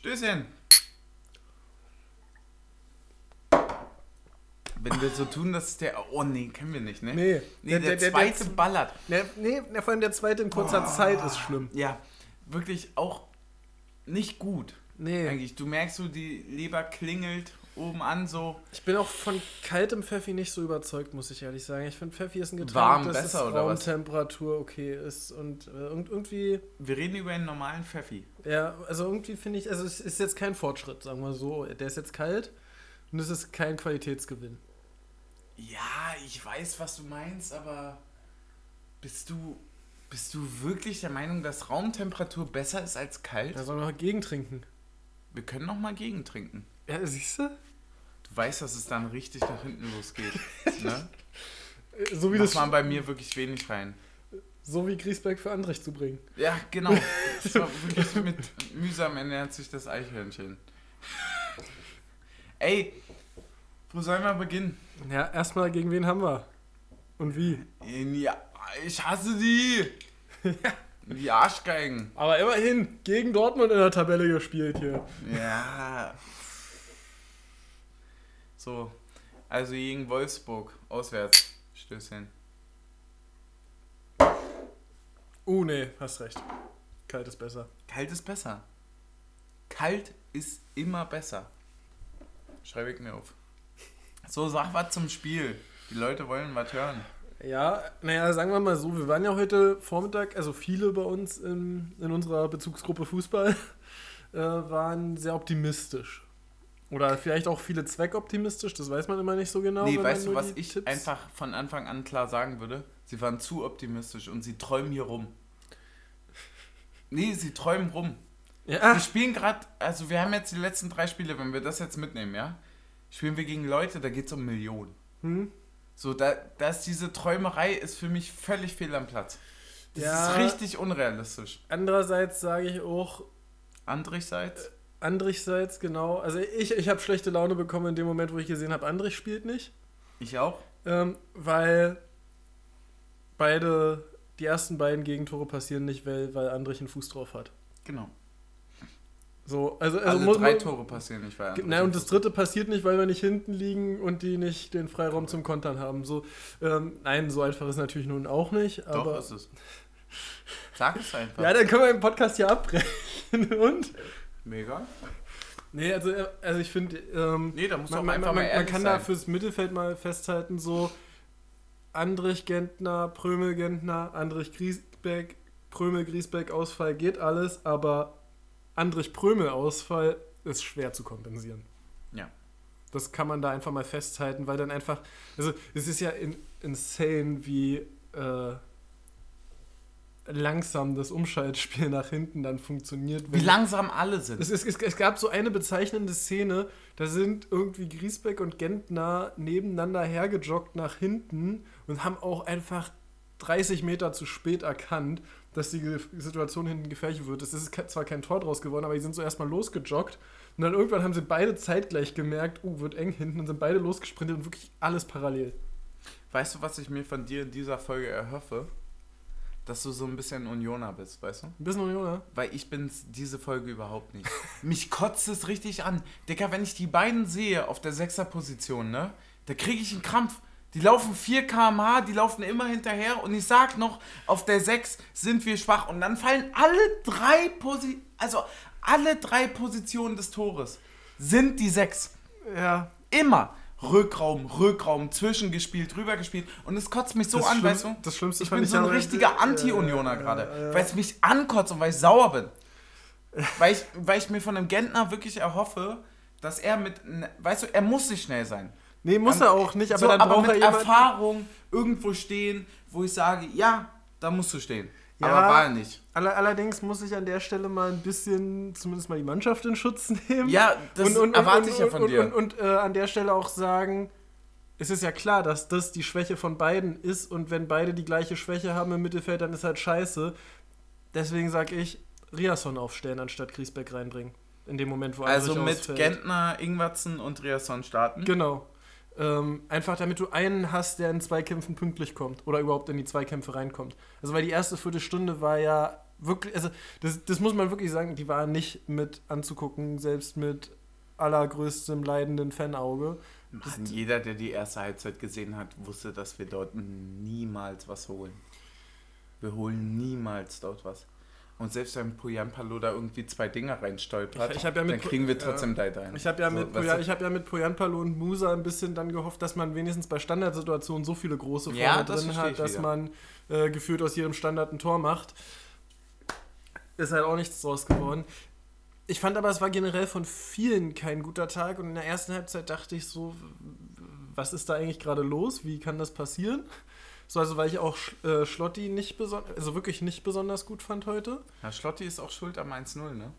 Stößchen. Wenn wir so tun, dass der. Oh nee, kennen wir nicht, ne? Nee. Nee, der, zweite ballert. Der, nee, der, vor allem der zweite in kurzer Zeit ist schlimm. Ja, wirklich auch nicht gut. Nee. Eigentlich. Du merkst so, die Leber klingelt oben an so. Ich bin auch von kaltem Pfeffi nicht so überzeugt, muss ich ehrlich sagen. Ich finde, Pfeffi ist ein Getränk, Warm das besser, oder? Raumtemperatur okay ist. Und äh, irgend- irgendwie, Wir reden über einen normalen Pfeffi. ja, also irgendwie finde ich, also es ist jetzt kein Fortschritt, sagen wir so. Der ist jetzt kalt und es ist kein Qualitätsgewinn. Ja, ich weiß, was du meinst, aber bist du, bist du wirklich der Meinung, dass Raumtemperatur besser ist als kalt? Da soll man noch gegentrinken. Wir können noch mal gegentrinken. Ja, siehst du? Du weißt, dass es dann richtig nach hinten losgeht. ne? So wie, Macht das, man bei mir wirklich wenig rein. so wie Griesbeck für Andrich zu bringen. Ja, genau. Das war wirklich mit mühsam ernährt sich das Eichhörnchen. Ey, wo sollen wir beginnen? Ja, erstmal gegen wen haben wir? Und wie? Ja, ich hasse die. Die Arschgeigen. Aber immerhin, gegen Dortmund in der Tabelle gespielt hier. Ja. So, also gegen Wolfsburg, auswärts. Stößchen. Uh, nee, hast recht. Kalt ist besser. Kalt ist besser. Kalt ist immer besser. Schreibe ich mir auf. So, sag was zum Spiel. Die Leute wollen was hören. Ja, naja, sagen wir mal so, wir waren ja heute Vormittag, also viele bei uns in, in unserer Bezugsgruppe Fußball, äh, waren sehr optimistisch. Oder vielleicht auch viele zweckoptimistisch, das weiß man immer nicht so genau. nee, weißt du, was ich Tipps- einfach von Anfang an klar sagen würde? Sie waren zu optimistisch und sie träumen hier rum. Nee, sie träumen rum. Ja, Wir spielen gerade, also wir haben jetzt die letzten drei Spiele, wenn wir das jetzt mitnehmen, ja? Spielen wir gegen Leute, da geht es um Millionen. hm? So, da, da ist diese Träumerei ist für mich völlig fehl am Platz. Das Ja. ist richtig unrealistisch. Andererseits sage ich auch, Andrichseits? Andrichseits, genau. Also ich, ich habe schlechte Laune bekommen in dem Moment, wo ich gesehen habe, Andrich spielt nicht. Ich auch. Ähm, weil beide, die ersten beiden Gegentore passieren nicht, weil, weil Andrich einen Fuß drauf hat. Genau. So, also, also Alle muss drei man- Tore passieren nicht, weil Andrich Na, und das dritte passiert nicht, weil wir nicht hinten liegen und die nicht den Freiraum zum Kontern haben. So, ähm, nein, so einfach ist natürlich nun auch nicht. Doch, Aber ist es. Sag es einfach. ja, dann können wir den Podcast hier abbrechen. und? Mega. Nee, also, äh, also ich finde, ähm, Nee, da muss man, man, einfach man, mal man kann sein. da fürs Mittelfeld mal festhalten, so Andrich Gentner, Prömel Gentner, Andrich Griesbeck, Prömel Griesbeck Ausfall geht alles, aber Andrich Prömel Ausfall ist schwer zu kompensieren. Ja. Das kann man da einfach mal festhalten, weil dann einfach, also es ist ja in, insane, wie äh, langsam das Umschaltspiel nach hinten dann funktioniert. Wie langsam alle sind. es, ist, es, es gab so eine bezeichnende Szene, da sind irgendwie Griesbeck und Gentner nebeneinander hergejoggt nach hinten und haben auch einfach 30 Meter zu spät erkannt, dass die Situation hinten gefährlich wird. Es ist zwar kein Tor draus geworden, aber die sind so erstmal losgejoggt und dann irgendwann haben sie beide zeitgleich gemerkt, oh, wird eng hinten und sind beide losgesprintet und wirklich alles parallel. Weißt du, was ich mir von dir in dieser Folge erhoffe? Dass du so ein bisschen Unioner bist, weißt du? Ein bisschen Unioner. Weil ich bin's diese Folge überhaupt nicht. Mich kotzt es richtig an. Digga, wenn ich die beiden sehe auf der Sechserposition, ne? Da kriege ich einen Krampf. Die laufen 4 km/h, die laufen immer hinterher und ich sag noch, auf der 6 sind wir schwach und dann fallen alle drei Posi also alle drei Positionen des Tores sind die 6. Ja. Immer. Rückraum, Rückraum, zwischengespielt, rübergespielt. Und es kotzt mich so Das an, weißt du? das Schlimmste ich bin so ein aber- richtiger äh, Anti-Unioner äh, gerade, äh, weil es mich ankotzt und weil ich sauer bin. weil, ich, weil ich mir von einem Gentner wirklich erhoffe, dass er mit, weißt du, er muss nicht schnell sein. Nee, muss er auch nicht, aber so, dann aber braucht er mit jemanden. Erfahrung irgendwo stehen, wo ich sage, ja, da musst du stehen. Ja. Aber war er nicht. Aller, allerdings muss ich an der Stelle mal ein bisschen, zumindest mal die Mannschaft in Schutz nehmen. Ja, das erwarte ich ja von und, dir. Und, und, äh, an der Stelle auch sagen, es ist ja klar, dass das die Schwäche von beiden ist und wenn beide die gleiche Schwäche haben im Mittelfeld, dann ist halt scheiße. Deswegen sage ich, Riasson aufstellen anstatt Griesbeck reinbringen. In dem Moment, wo also mit ausfällt. Gentner, Ingwertsen und Riasson starten. Genau. Ähm, einfach damit du einen hast, der in Zweikämpfen pünktlich kommt oder überhaupt in die Zweikämpfe reinkommt. Also weil die erste Viertelstunde war ja wirklich, also das, das muss man wirklich sagen, die war nicht mit anzugucken, selbst mit allergrößtem leidenden Fanauge. Mann, jeder, der die erste Halbzeit gesehen hat, wusste, dass wir dort niemals was holen. Wir holen niemals dort was. Und selbst wenn Pujan Palo da irgendwie zwei Dinger reinstolpert, Ich- ich ja dann kriegen wir trotzdem ja. da rein. Ich habe ja, So, mit weißt Poya- du? ich hab ja mit Poyanpalo und Musa ein bisschen dann gehofft, dass man wenigstens bei Standardsituationen so viele große vorne Ja, drin hat, dass wieder. man äh, gefühlt aus jedem Standard ein Tor macht. Ist halt auch nichts draus geworden. Ich fand aber, es war generell von vielen kein guter Tag und in der ersten Halbzeit dachte ich so, was ist da eigentlich gerade los? Wie kann das passieren? So, also weil ich auch äh, Schlotti nicht besonders, also wirklich nicht besonders gut fand heute. Ja, Schlotti ist auch schuld am 1-0, ne?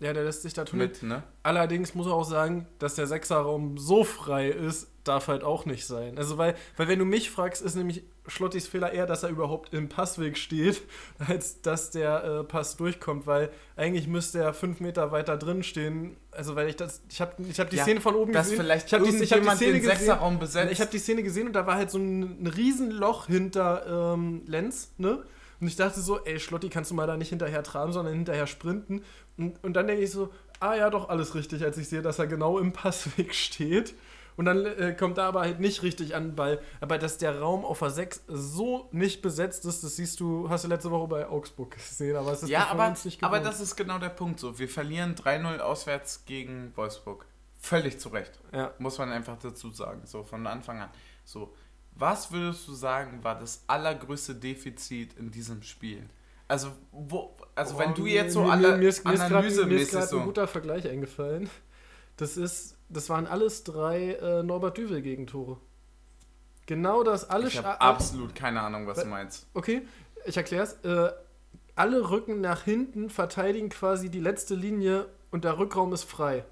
Ja, der lässt sich da tun. Mit, ne? Allerdings muss man auch sagen, dass der Sechserraum so frei ist, darf halt auch nicht sein. Also, weil, weil wenn du mich fragst, ist nämlich Schlottis Fehler eher, dass er überhaupt im Passweg steht, als dass der äh, Pass durchkommt, weil eigentlich müsste er fünf Meter weiter drin stehen. Also, weil ich das, ich habe ich hab die Ja, Szene von oben gesehen. vielleicht ich habe die, ich hab die Szene gesehen. Sechserraum besetzt. Ich habe die Szene gesehen und da war halt so ein, ein Riesenloch hinter ähm, Lenz, ne? Und ich dachte so, ey, Schlotti, kannst du mal da nicht hinterher traben, sondern hinterher sprinten. Und, und dann denke ich so, ah ja, doch, alles richtig, als ich sehe, dass er genau im Passweg steht. Und dann äh, kommt er aber halt nicht richtig an den Ball. Aber dass der Raum auf der 6 so nicht besetzt ist, das siehst du, hast du letzte Woche bei Augsburg gesehen, aber es ist ja, aber, nicht aber gewohnt. das ist genau der Punkt so. Wir verlieren 3-0 auswärts gegen Wolfsburg. Völlig zu Recht. Ja. Muss man einfach dazu sagen. So von Anfang an. So, was würdest du sagen, war das allergrößte Defizit in diesem Spiel? Also, wo, also wenn Oh, du jetzt so mir- alle mir, mir ist, mir ist grad- mir ist so. ein guter Vergleich eingefallen. Das ist, das waren alles drei äh, Norbert Düvel Gegentore. Genau das alles. Ich habe absolut keine Ahnung, was du meinst. Okay, ich erkläre es. Äh, alle rücken nach hinten, verteidigen quasi die letzte Linie und der Rückraum ist frei.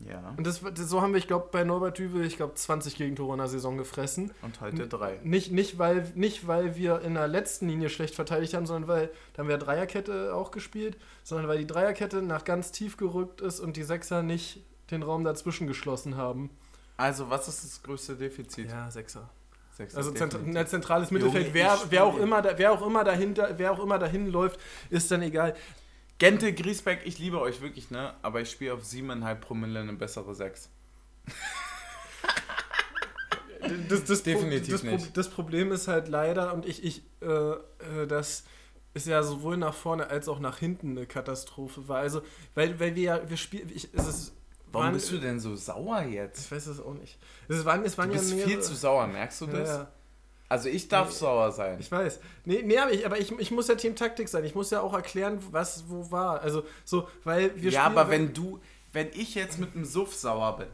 Ja. Und das, das so haben wir, ich glaube, bei Norbert Düvel, ich glaube, 20 Gegentore in der Saison gefressen. Und heute drei. Nicht, nicht, weil, nicht, weil wir in der letzten Linie schlecht verteidigt haben, sondern weil, da haben wir Dreierkette auch gespielt, sondern weil die Dreierkette nach ganz tief gerückt ist und die Sechser nicht den Raum dazwischen geschlossen haben. Also, was ist das größte Defizit? Ja, Sechser. Sechs Also definitiv. ein zentrales Mittelfeld, Junge, wer, wer, auch immer, da- wer, auch immer dahinter, wer auch immer dahin läuft, ist dann egal. Gente, Griesbeck, ich liebe euch wirklich, ne? Aber ich spiele auf 7,5 Promille eine bessere 6. Das, das, Definitiv das, nicht. das Problem ist halt leider, und ich, ich, äh, äh, das ist ja sowohl nach vorne als auch nach hinten eine Katastrophe war. Also, weil, weil wir ja, wir spielen, ich, es ist, Warum waren- bist du denn so sauer jetzt? Ich weiß es auch nicht. Es waren, es waren Du bist ja viel zu sauer, merkst du das? ja. Also ich darf Nee. sauer sein. Ich weiß. Nee, nee aber, ich, aber ich, ich muss ja Team Taktik sein. Ich muss ja auch erklären, was wo war. Also so, weil wir ja, aber wenn du, wenn ich jetzt mit einem Suff sauer bin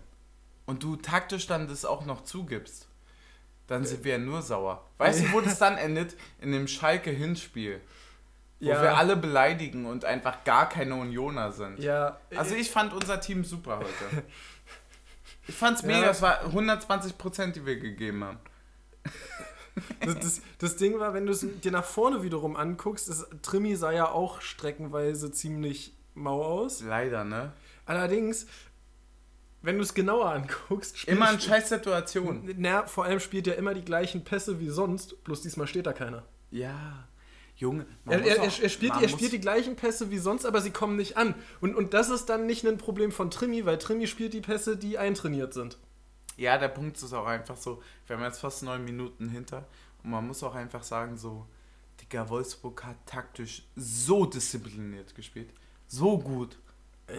und du taktisch dann das auch noch zugibst, dann sind wir ja nur sauer. Weißt du, wo das dann endet? In dem Schalke-Hinspiel. Wo Ja. wir alle beleidigen und einfach gar keine Unioner sind. Ja, Also ich fand unser Team super heute. Ich fand's Ja. mega, es war 120 Prozent, die wir gegeben haben. das, das, das Ding war, wenn du es dir nach vorne wiederum anguckst, das, Trimi sah ja auch streckenweise ziemlich mau aus. Leider, ne? Allerdings, wenn du es genauer anguckst, Immer in scheiß Situationen. Na, vor allem spielt er immer die gleichen Pässe wie sonst, bloß diesmal steht da keiner. Ja. Junge, man Er, er, auch- er, spielt, er spielt die gleichen Pässe wie sonst, aber sie kommen nicht an. Und, und das ist dann nicht ein Problem von Trimi, weil Trimi spielt die Pässe, die eintrainiert sind. Ja, der Punkt ist auch einfach so, wir haben jetzt fast neun Minuten hinter und man muss auch einfach sagen, so, Digga, Wolfsburg hat taktisch so diszipliniert gespielt. So gut.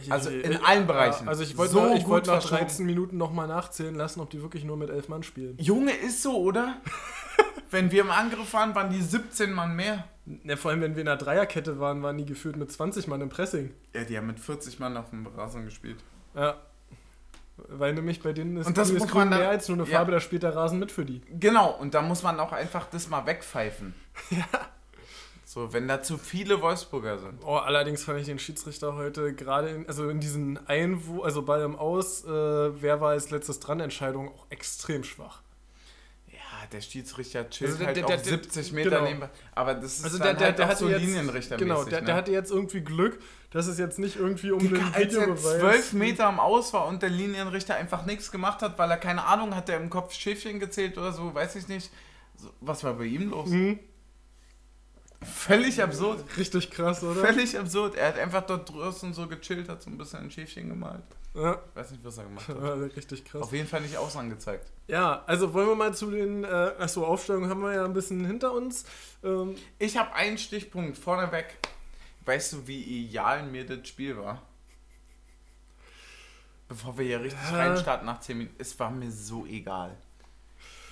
Also in allen Bereichen. Also ich wollte So nach, ich gut wollte nach verschoben. 13 Minuten nochmal nachzählen lassen, ob die wirklich nur mit elf Mann spielen. Junge, ist so, oder? Wenn wir im Angriff waren, waren die 17 Mann mehr. Ja, vor allem, wenn wir in der Dreierkette waren, waren die geführt mit 20 Mann im Pressing. Ja, die haben mit 40 Mann auf dem Rasen gespielt. Ja. Weil nämlich bei denen ist, Und das ist grün mehr als nur eine ja. Farbe, da spielt der Rasen mit für die. Genau, und da muss man auch einfach das mal wegpfeifen. Ja. So, wenn da zu viele Wolfsburger sind. Oh, allerdings fand ich den Schiedsrichter heute gerade in, also in diesen Einwurf, also Ball im Aus, äh, wer war als letztes dran, Entscheidung auch extrem schwach. Der Schiedsrichter chillt Also der- halt der- auf der- 70 Meter genau. neben. Aber das ist Also dann der, der, halt der auch hatte so jetzt, Linienrichtermäßig. genau, der, ne? der hatte jetzt irgendwie Glück, dass es jetzt nicht irgendwie um Digga, den als er Videobeweis... 12 Meter am Aus war und der Linienrichter einfach nichts gemacht hat, weil er keine Ahnung hat, der im Kopf Schäfchen gezählt oder so, weiß ich nicht. Was war bei ihm los? Mhm. Völlig absurd. Richtig krass, oder? Völlig absurd. Er hat einfach dort draußen so gechillt, hat so ein bisschen ein Schäfchen gemalt. Ja, Weiß nicht, was er gemacht hat. richtig krass. Auf jeden Fall nicht Ausland gezeigt. Ja, also wollen wir mal zu den, äh, achso, Aufstellungen haben wir ja ein bisschen hinter uns. Ähm, Ich habe einen Stichpunkt vorneweg. Weißt du, wie ideal mir das Spiel war? Bevor wir hier richtig Ja. reinstarten nach 10 Minuten. Es war mir so egal.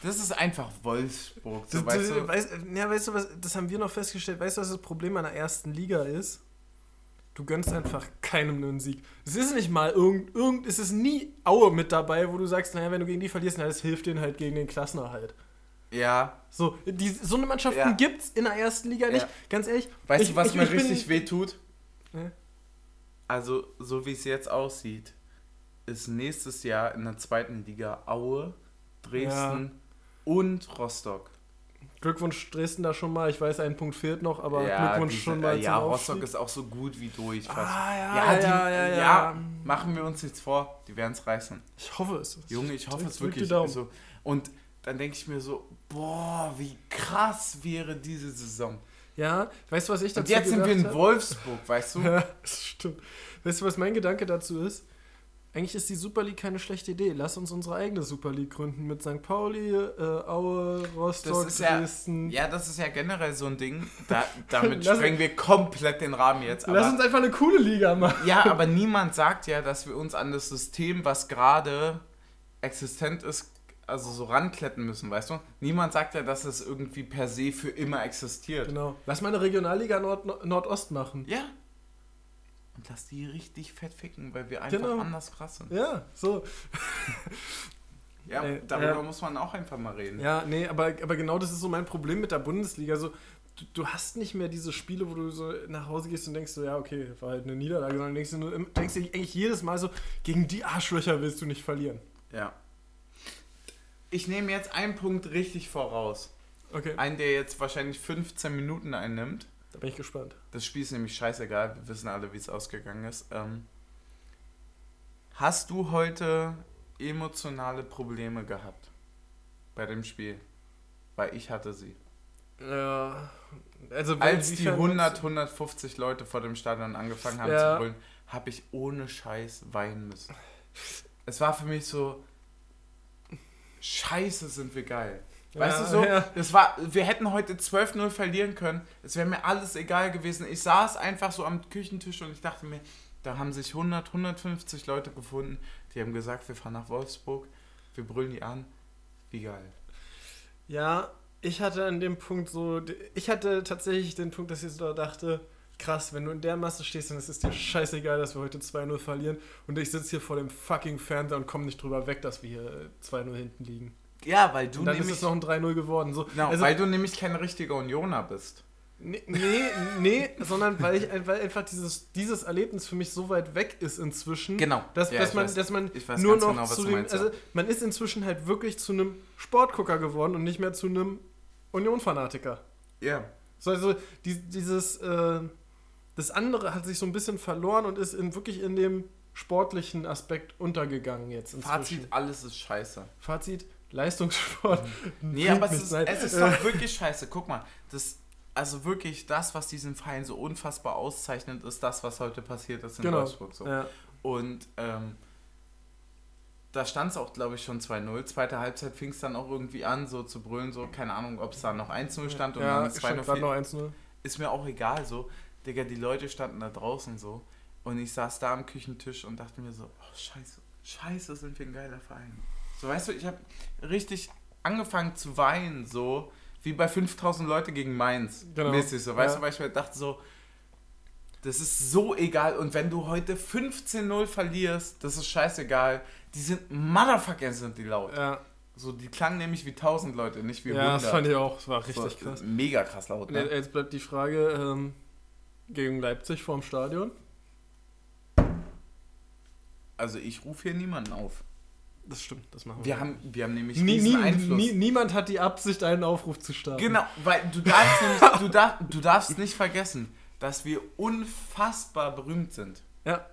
Das ist einfach Wolfsburg. So, das, weißt du? weißt, ja, weißt du, was, das haben wir noch festgestellt. Weißt du, was das Problem an der ersten Liga ist? Du gönnst einfach keinem einen Sieg. Es ist nicht mal irgend, irgend es ist nie Aue mit dabei, wo du sagst, naja, wenn du gegen die verlierst, na, das hilft denen halt gegen den Klassenerhalt. Ja. So, die, so eine Mannschaften Ja. gibt's in der ersten Liga nicht. Ja. Ganz ehrlich. Weißt ich- du, was ich- mir ich bin- richtig weh tut? Ja. Also, so wie es jetzt aussieht, ist nächstes Jahr in der zweiten Liga Aue, Dresden und Rostock. Glückwunsch Dresden da schon mal. Ich weiß, ein Punkt fehlt noch, aber ja, Glückwunsch die schon mal äh, Ja, zum Rostock ist auch so gut wie durch. Fast. Ah, ja, ja, ja, die, ja, ja, ja. machen wir uns jetzt vor, die werden es reißen. Ich hoffe es. Junge, ich hoffe drück- es wirklich. So. Und dann denke ich mir so, boah, wie krass wäre diese Saison. Ja, weißt du, was ich dazu Und jetzt sind wir in? Wolfsburg, weißt du? Ja, das stimmt. Weißt du, was mein Gedanke dazu ist? Eigentlich ist die Super League keine schlechte Idee. Lass uns unsere eigene Super League gründen mit St. Pauli, äh, Aue, Rostock, Das ist ja, Dresden. ja, das ist ja generell so ein Ding. Da, damit Lass- sprengen wir komplett den Rahmen jetzt. Lass Aber, uns einfach eine coole Liga machen. ja, aber niemand sagt ja, dass wir uns an das System, was gerade existent ist, also so rankletten müssen, weißt du? Niemand sagt ja, dass es irgendwie per se für immer existiert. Genau. Lass mal eine Regionalliga Nord Nordost machen. Ja. Und lass die richtig fett ficken, weil wir einfach Genau. anders krass sind. Ja, so. Ja, Äh, darüber ja. muss man auch einfach mal reden. Ja, nee, aber, aber genau das ist so mein Problem mit der Bundesliga. So, du, du hast nicht mehr diese Spiele, wo du so nach Hause gehst und denkst so, ja, okay, war halt eine Niederlage, sondern denkst du denkst dir eigentlich jedes Mal so, gegen die Arschlöcher willst du nicht verlieren. Ja. Ich nehme jetzt einen Punkt richtig voraus. Okay, Einen, der jetzt wahrscheinlich 15 Minuten einnimmt. Da bin ich gespannt. Das Spiel ist nämlich scheißegal. Wir wissen alle, wie es ausgegangen ist. Ähm, hast du heute emotionale Probleme gehabt bei dem Spiel? Weil ich hatte sie. Ja, also Als die inwiefern 100, 150 Leute vor dem Stadion angefangen haben Ja. zu brüllen, habe ich ohne Scheiß weinen müssen. Es war für mich so, Scheiße sind wir geil. Weißt Ja, du so? ja. Es war, wir hätten heute 12-0 verlieren können. Es wäre mir alles egal gewesen. Ich saß einfach so am Küchentisch und ich dachte mir, da haben sich 100, 150 Leute gefunden, die haben gesagt, wir fahren nach Wolfsburg, wir brüllen die an. Wie geil. Ja, ich hatte an dem Punkt so, ich hatte tatsächlich den Punkt, dass ich so dachte, krass, wenn du in der Masse stehst, dann ist es dir scheißegal, dass wir heute 2-0 verlieren und ich sitze hier vor dem fucking Fernseher und komme nicht drüber weg, dass wir hier 2-0 hinten liegen. Ja, weil du Und dann ist nämlich, es noch ein 3-0 geworden. So, genau, also, weil du nämlich kein richtiger Unioner bist. nee, nee, nee, sondern weil, ich, weil einfach dieses, dieses Erlebnis für mich so weit weg ist inzwischen, Genau. dass, Ja, dass, man, weiß. dass man nur noch genau, zu dem, meinst, also man ist inzwischen halt wirklich zu einem Sportgucker geworden und nicht mehr zu einem Union-Fanatiker. Ja. So, also die, dieses, äh, das andere hat sich so ein bisschen verloren und ist in, wirklich in dem sportlichen Aspekt untergegangen jetzt inzwischen. Fazit, alles ist scheiße. Fazit, Leistungssport. Nee, bringt aber es ist, es ist doch wirklich scheiße. Guck mal, das, also wirklich das, was diesen Verein so unfassbar auszeichnet, ist das, was heute passiert ist in Genau. Wolfsburg. So. Ja. Und ähm, da stand es auch, glaube ich, schon 2-0. Zweite Halbzeit fing es dann auch irgendwie an, so zu brüllen, so, keine Ahnung, ob es da noch 1-0 stand und ja, dann stand 2-0. gerade noch fiel. 1-0. Ist mir auch egal, so. Digga, die Leute standen da draußen so. Und ich saß da am Küchentisch und dachte mir so, oh, scheiße, scheiße, sind wir ein geiler Verein. So, weißt du, ich habe richtig angefangen zu weinen, so, wie bei 5000 Leute gegen Mainz. Genau. Mäßig so, weißt Ja. du, weil ich mir dachte so, das ist so egal. Und wenn du heute 15-0 verlierst, das ist scheißegal. Die sind, Motherfucker sind die laut. Ja, So, die klangen nämlich wie 1000 Leute, nicht wie ja 100. das fand ich auch. Das war richtig so, krass. Mega krass laut, ne? Jetzt bleibt die Frage, ähm, gegen Leipzig vorm Stadion. Also ich rufe hier niemanden auf. Das stimmt, das machen wir. Wir haben, wir haben nämlich nie, diesen nie, Einfluss. nie, niemand hat die Absicht, einen Aufruf zu starten. Genau, weil du darfst, nämlich, du, darf, du darfst nicht vergessen, dass wir unfassbar berühmt sind. Ja,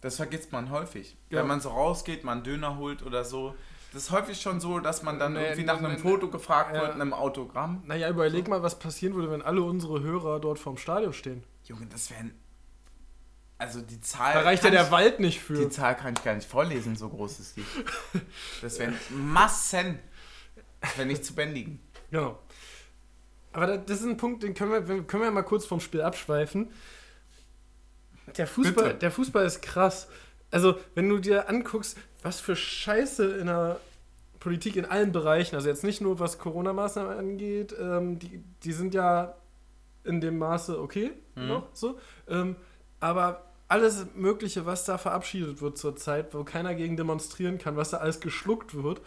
Das vergisst man häufig. Ja. Wenn man so rausgeht, man Döner holt oder so, Das ist häufig schon so, dass man dann Nee, irgendwie nee, nach einem nee, Foto gefragt ja. wird, einem Autogramm. Naja, überleg mal, was passieren würde, wenn alle unsere Hörer dort vorm Stadion stehen. Junge, das wären. Also die Zahl. Da reicht ja der ich- Wald nicht für. Die Zahl kann ich gar nicht vorlesen, so groß ist die. Das wären Massen. Wäre nicht zu bändigen. Genau. Aber da- das ist ein Punkt, den können wir, können wir mal kurz vom Spiel abschweifen. Der Fußball, Bitte. der Fußball ist krass. Also, wenn du dir anguckst, was für Scheiße in der Politik in allen Bereichen, also jetzt nicht nur was Corona-Maßnahmen angeht, ähm, die, die sind ja in dem Maße okay Mhm. noch so. Ähm, aber alles Mögliche, was da verabschiedet wird zurzeit, wo keiner gegen demonstrieren kann, was da alles geschluckt wird.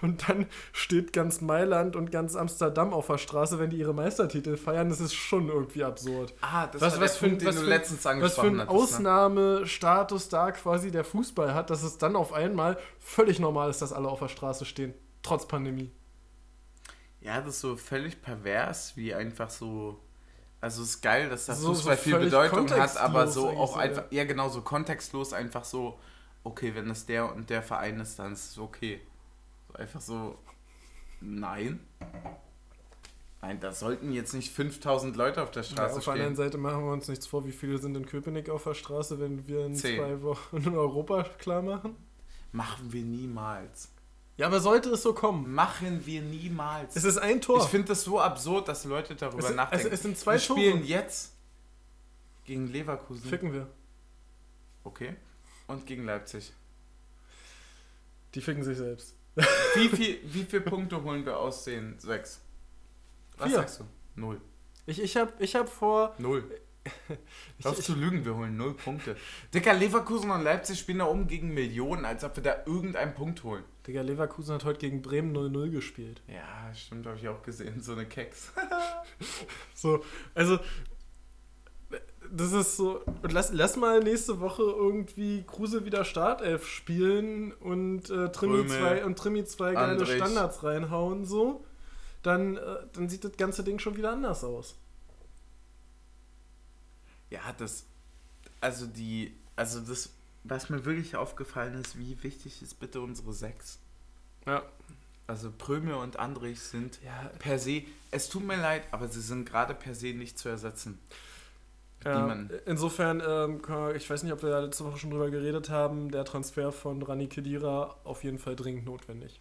Und dann steht ganz Mailand und ganz Amsterdam auf der Straße, wenn die ihre Meistertitel feiern. Das ist schon irgendwie absurd. Ah, das Was- war was der ein- den du für ein- letztens Was für angesprochen einen hattest. Ne? Ausnahmestatus da quasi der Fußball hat, dass es dann auf einmal völlig normal ist, dass alle auf der Straße stehen, trotz Pandemie. Ja, das ist so völlig pervers, wie einfach so. Also es ist geil, dass das So- Fußball so viel Bedeutung hat, aber so auch einfach, ja. genau, so kontextlos einfach so, okay, wenn es der und der Verein ist, dann ist es okay. So einfach so, nein. Nein, da sollten jetzt nicht 5000 Leute auf der Ja, Straße auf der anderen stehen. Seite machen wir uns nichts vor, wie viele sind in Köpenick auf der Straße, wenn wir in Zehn. zwei Wochen in Europa klar machen. Machen wir niemals. Ja, aber sollte es so kommen. Machen wir niemals. Es ist ein Tor. Ich finde das so absurd, dass Leute darüber Es nachdenken. es- es sind zwei wir spielen Tore. jetzt gegen Leverkusen. Ficken wir. Okay. Und gegen Leipzig. Die ficken sich selbst. Wie viel, wie viele Punkte holen wir aus den sechs? Was Vier. sagst du? Null. Ich, ich habe ich hab vor. Null. Hör zu lügen, wir holen null Punkte. Dicker, Leverkusen und Leipzig spielen da oben gegen Millionen, als ob wir da irgendeinen Punkt holen. Digga, Leverkusen hat heute gegen Bremen 0-0 gespielt. Ja, stimmt, habe ich auch gesehen. So eine Keks. So, also. Das ist so. Und lass, lass mal nächste Woche irgendwie Kruse wieder Startelf spielen und äh, Trimi Prömel, 2 und Trimi 2 geile Andrich. Standards reinhauen, so. Dann, äh, dann sieht das ganze Ding schon wieder anders aus. Ja, das. Also die. Also das, was mir wirklich aufgefallen ist, wie wichtig ist bitte unsere sechs. Ja. Also Pröme und Andrich sind Ja, per se. Es tut mir leid, aber sie sind gerade per se nicht zu ersetzen. Ja, insofern, ähm, ich weiß nicht, ob wir da letzte Woche schon drüber geredet haben, der Transfer von Rani Kedira auf jeden Fall dringend notwendig.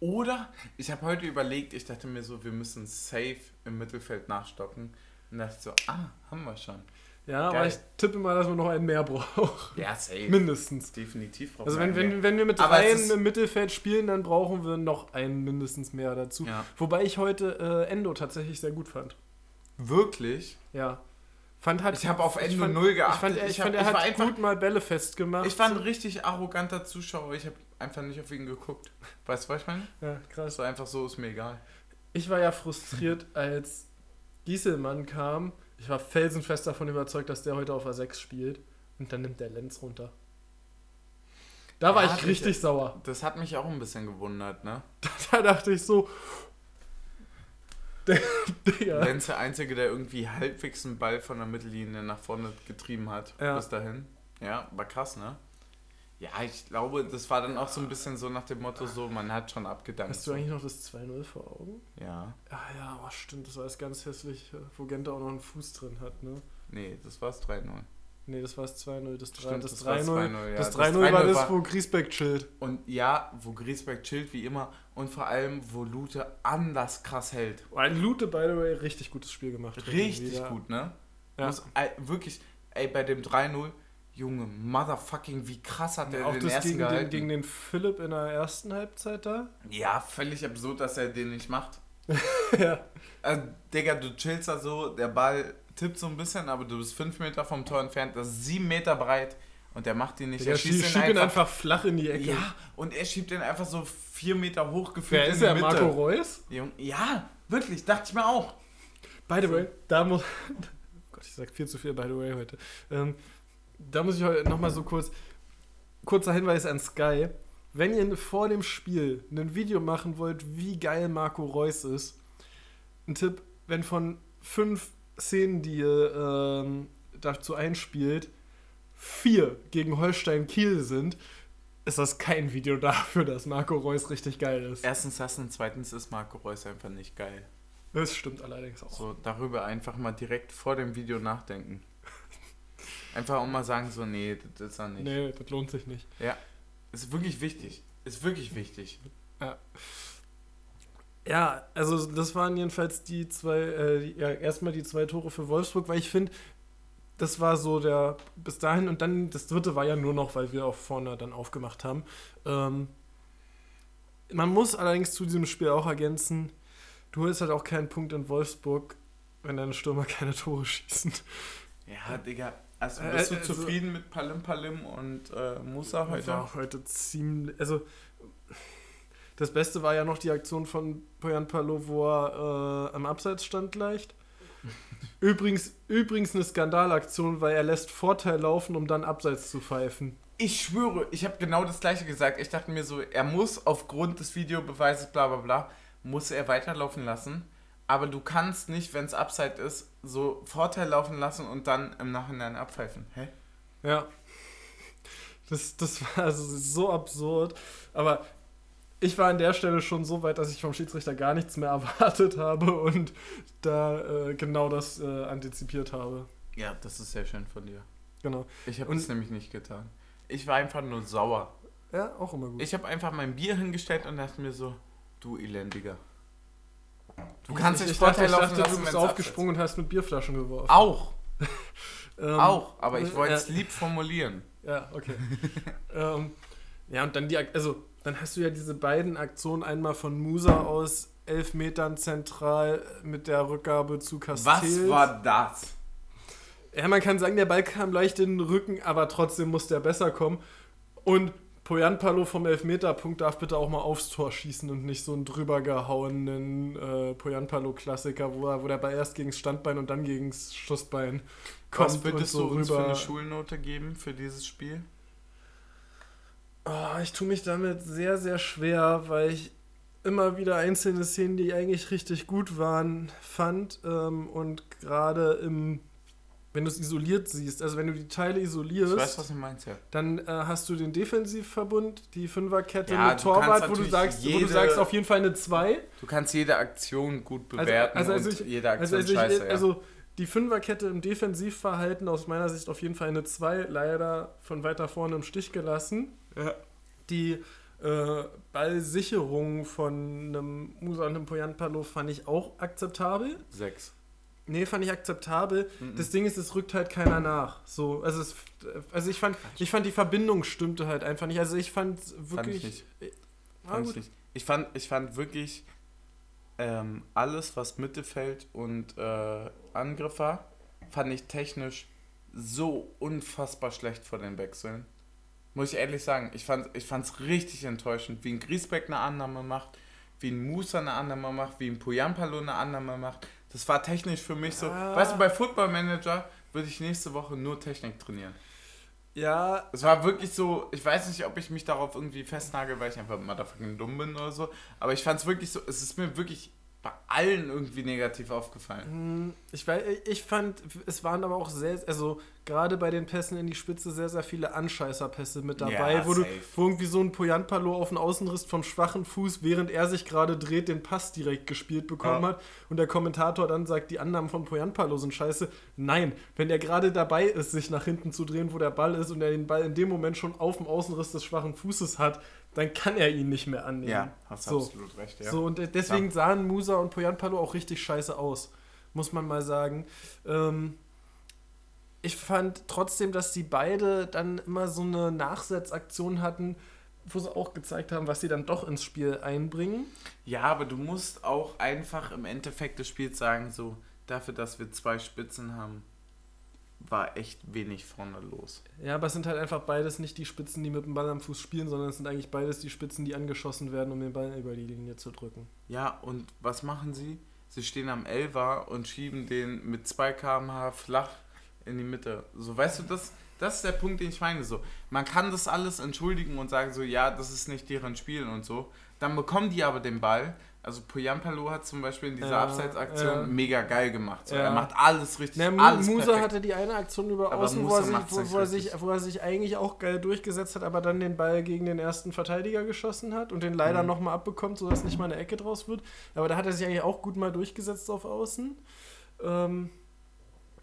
Oder ich habe heute überlegt, ich dachte mir so, wir müssen safe im Mittelfeld nachstocken. Und dachte so, ah, haben wir schon. Ja, aber Geil. ich tippe mal, dass wir noch einen mehr brauchen. Ja, safe. Mindestens. Definitiv brauchen Also wenn, wenn, wenn wir mit Aber dreien im Mittelfeld spielen, dann brauchen wir noch einen mindestens mehr dazu. Ja. Wobei ich heute äh, Endo tatsächlich sehr gut fand. Wirklich? Ja. Fand halt, Ich habe auf ich Endo fand- null Ich geachtet. fand, er- ich hab- fand er war hat einfach, gut mal Bälle festgemacht. ich war ein richtig arroganter Zuschauer. Ich habe einfach nicht auf ihn geguckt. Weißt du, was ich meine? ja, krass. War einfach so, ist mir egal. Ich war ja frustriert, als Gieselmann kam. Ich war felsenfest davon überzeugt, dass der heute auf A6 spielt. Und dann nimmt der Lenz runter. Da war Ja, ich richtig ich- sauer. Das hat mich auch ein bisschen gewundert, ne? Da dachte ich so. Digga. Lenz der Einzige, der irgendwie halbwegs einen Ball von der Mittellinie nach vorne getrieben hat. Ja. Bis dahin. Ja, war krass, ne? Ja, ich glaube, das war dann auch so ein bisschen so nach dem Motto, so, man hat schon abgedankt. Hast du eigentlich noch das 2-0 vor Augen? Ja. Ah ja, oh, stimmt, das war das ganz hässlich, wo Genta auch noch einen Fuß drin hat, ne? Nee, das war es 3-0. Nee, das war das 2-0. Das 3 Stimmt, das das war's 3-0 2-0, ja. das Das 3-0 war 3-0 das, war- wo Griesbeck chillt. Und ja, wo Griesbeck chillt wie immer und vor allem, wo Lute anders krass hält. Ein Lute, by the way, richtig gutes Spiel gemacht. hat Richtig gut, ne? Ja. Muss, ey, wirklich, ey, bei dem 3-0, Junge, motherfucking, wie krass hat der Auch den das ersten gegen den, gehalten? gegen den Philipp in der ersten Halbzeit da. ja, völlig absurd, dass er den nicht macht. ja. Also, Digga, du chillst da so, der Ball tippt so ein bisschen, aber du bist 5 Meter vom Tor entfernt, das ist 7 Meter breit und der macht ihn nicht. Der er schießt schießt schieb ihn ihn einfach. einfach flach in die Ecke. Ja, und er schiebt den einfach so 4 Meter hoch gefühlt Wer in ist die der? Mitte. Marco Reus? Ja, wirklich, dachte ich mir auch. By the way, da muss. Gott, ich sag viel zu viel by the way heute. Ähm, da muss ich heute nochmal so kurz. Kurzer Hinweis an Sky. Wenn ihr vor dem Spiel ein Video machen wollt, wie geil Marco Reus ist, ein Tipp, wenn von fünf Szenen, die ihr ähm, dazu einspielt, vier gegen Holstein Kiel sind, ist das kein Video dafür, dass Marco Reus richtig geil ist. Erstens das und zweitens ist Marco Reus einfach nicht geil. Das stimmt allerdings auch. So, darüber einfach mal direkt vor dem Video nachdenken. Einfach auch mal sagen, so, nee, das ist er nicht. Nee, das lohnt sich nicht. Ja, ist wirklich wichtig. Ist wirklich wichtig. Ja. Ja, also das waren jedenfalls die zwei, äh, die, ja, erstmal die zwei Tore für Wolfsburg, weil ich finde, das war so der bis dahin und dann das dritte war ja nur noch, weil wir auch vorne dann aufgemacht haben. Ähm, man muss allerdings zu diesem Spiel auch ergänzen, du holst halt auch keinen Punkt in Wolfsburg, wenn deine Stürmer keine Tore schießen. Ja, Digga. Also bist du Äh, also- zufrieden mit Palim Palim und äh, Musa heute? War heute ziemlich. Also, das Beste war ja noch die Aktion von Poyan Palo, wo er äh, am Abseits stand leicht. übrigens, übrigens eine Skandalaktion, weil er lässt Vorteil laufen, um dann Abseits zu pfeifen. Ich schwöre, ich habe genau das gleiche gesagt. Ich dachte mir so, er muss aufgrund des Videobeweises, bla bla bla, muss er weiterlaufen lassen. Aber du kannst nicht, wenn es Upside ist, so Vorteil laufen lassen und dann im Nachhinein abpfeifen. Hä? Ja. Das, das war also so absurd. Aber ich war an der Stelle schon so weit, dass ich vom Schiedsrichter gar nichts mehr erwartet habe und da äh, genau das äh, antizipiert habe. Ja, das ist sehr schön von dir. Genau. Ich habe es nämlich nicht getan. Ich war einfach nur sauer. Ja, auch immer gut. Ich habe einfach mein Bier hingestellt und dachte mir so, du Elendiger. Du kannst dich dachte, Vorteil laufen dachte, lassen, du bist aufgesprungen und hast mit Bierflaschen geworfen. Auch, Ähm, auch. Aber ich wollte es ja, lieb formulieren. ja, okay. ähm, ja, und dann die, also dann hast du ja diese beiden Aktionen einmal von Musa aus elf Metern zentral mit der Rückgabe zu Castells. Was war das? Ja, man kann sagen, der Ball kam leicht in den Rücken, aber trotzdem muss der besser kommen. Und Poyanpalo vom Elfmeterpunkt darf bitte auch mal aufs Tor schießen und nicht so einen drüber gehauenen äh, Poyanpalo-Klassiker, wo, er- wo der Ball erst gegen das Standbein und dann gegen das Schussbein kommt. Was würdest und du uns für eine Schulnote geben für dieses Spiel? Oh, ich tue mich damit sehr, sehr schwer, weil ich immer wieder einzelne Szenen, die eigentlich richtig gut waren, fand. Ähm, und gerade im, wenn du es isoliert siehst, also wenn du die Teile isolierst, weiß, meinst, ja. dann äh, hast du den Defensivverbund, die Fünferkette Ja, mit Torwart, wo du sagst, wo du jede- sagst auf jeden Fall eine 2. Du kannst jede Aktion gut bewerten also- also und ich- jede Also, Aktion also, scheiße, ich, ja. also die Fünferkette im Defensivverhalten aus meiner Sicht auf jeden Fall eine 2, leider von weiter vorne im Stich gelassen. Die äh, Ballsicherung von einem Musa und einem Poyanpalo fand ich auch akzeptabel. Sechs. Nee, fand ich akzeptabel. Mhm. Das Ding ist, es rückt halt keiner nach. So, also, es, also ich fand, ich fand die Verbindung stimmte halt einfach nicht. Also ich fand Fand wirklich. ich nicht. Ah, Fand ich, nicht. ich, fand, ich fand wirklich ähm, alles, was Mittelfeld und äh, Angriff war, fand ich technisch so unfassbar schlecht vor den Wechseln. Muss ich ehrlich sagen, ich fand es ich richtig enttäuschend, wie ein Griesbeck eine Annahme macht, wie ein Musa eine Annahme macht, wie ein Poyampalo eine Annahme macht. Das war technisch für mich so. Ja. Weißt du, bei Football Manager würde ich nächste Woche nur Technik trainieren. Ja, Es war wirklich so, ich weiß nicht, ob ich mich darauf irgendwie festnagel, weil ich einfach mal dafür dumm bin oder so, aber ich fand es wirklich so, es ist mir wirklich bei allen irgendwie negativ aufgefallen. Hm, Ich, weiß, ich fand, es waren aber auch sehr, also gerade bei den Pässen in die Spitze sehr, sehr viele Anscheißerpässe mit dabei, Ja, wo, du, safe. wo irgendwie so ein Poyanpalo auf den Außenriss vom schwachen Fuß, während er sich gerade dreht, den Pass direkt gespielt bekommen Ja. hat und der Kommentator dann sagt, die Annahmen von Poyanpalo sind scheiße. Nein, wenn er gerade dabei ist, sich nach hinten zu drehen, wo der Ball ist und er den Ball in dem Moment schon auf dem Außenriss des schwachen Fußes hat, dann kann er ihn nicht mehr annehmen. Ja, hast So. absolut recht, ja. So, und de- deswegen sahen Musa und Poyanpalo auch richtig scheiße aus, muss man mal sagen. Ähm, ich fand trotzdem, dass die beide dann immer so eine Nachsetzaktion hatten, wo sie auch gezeigt haben, was sie dann doch ins Spiel einbringen. Ja, aber du musst auch einfach im Endeffekt des Spiels sagen, so, dafür, dass wir zwei Spitzen haben, war echt wenig vorne los. Ja, aber es sind halt einfach beides nicht die Spitzen, die mit dem Ball am Fuß spielen, sondern es sind eigentlich beides die Spitzen, die angeschossen werden, um den Ball über die Linie zu drücken. Ja, und was machen sie? Sie stehen am Elfer und schieben den mit 2 km/h flach in die Mitte. So, weißt du, das, das ist der Punkt, den ich meine. So, man kann das alles entschuldigen und sagen so, ja, das ist nicht deren Spiel und so. Dann bekommen die aber den Ball. Also Poyampalo hat zum Beispiel in dieser Ja, Abseitsaktion ja. mega geil gemacht. So, Ja. Er macht alles richtig, Mu- alles Musa perfekt. hatte die eine Aktion über Aber Außen, wo er, sich, wo, wo, er sich, wo er sich eigentlich auch geil durchgesetzt hat, aber dann den Ball gegen den ersten Verteidiger geschossen hat und den leider Mhm. nochmal abbekommt, sodass nicht mal eine Ecke draus wird. Aber da hat er sich eigentlich auch gut mal durchgesetzt auf Außen. Ähm,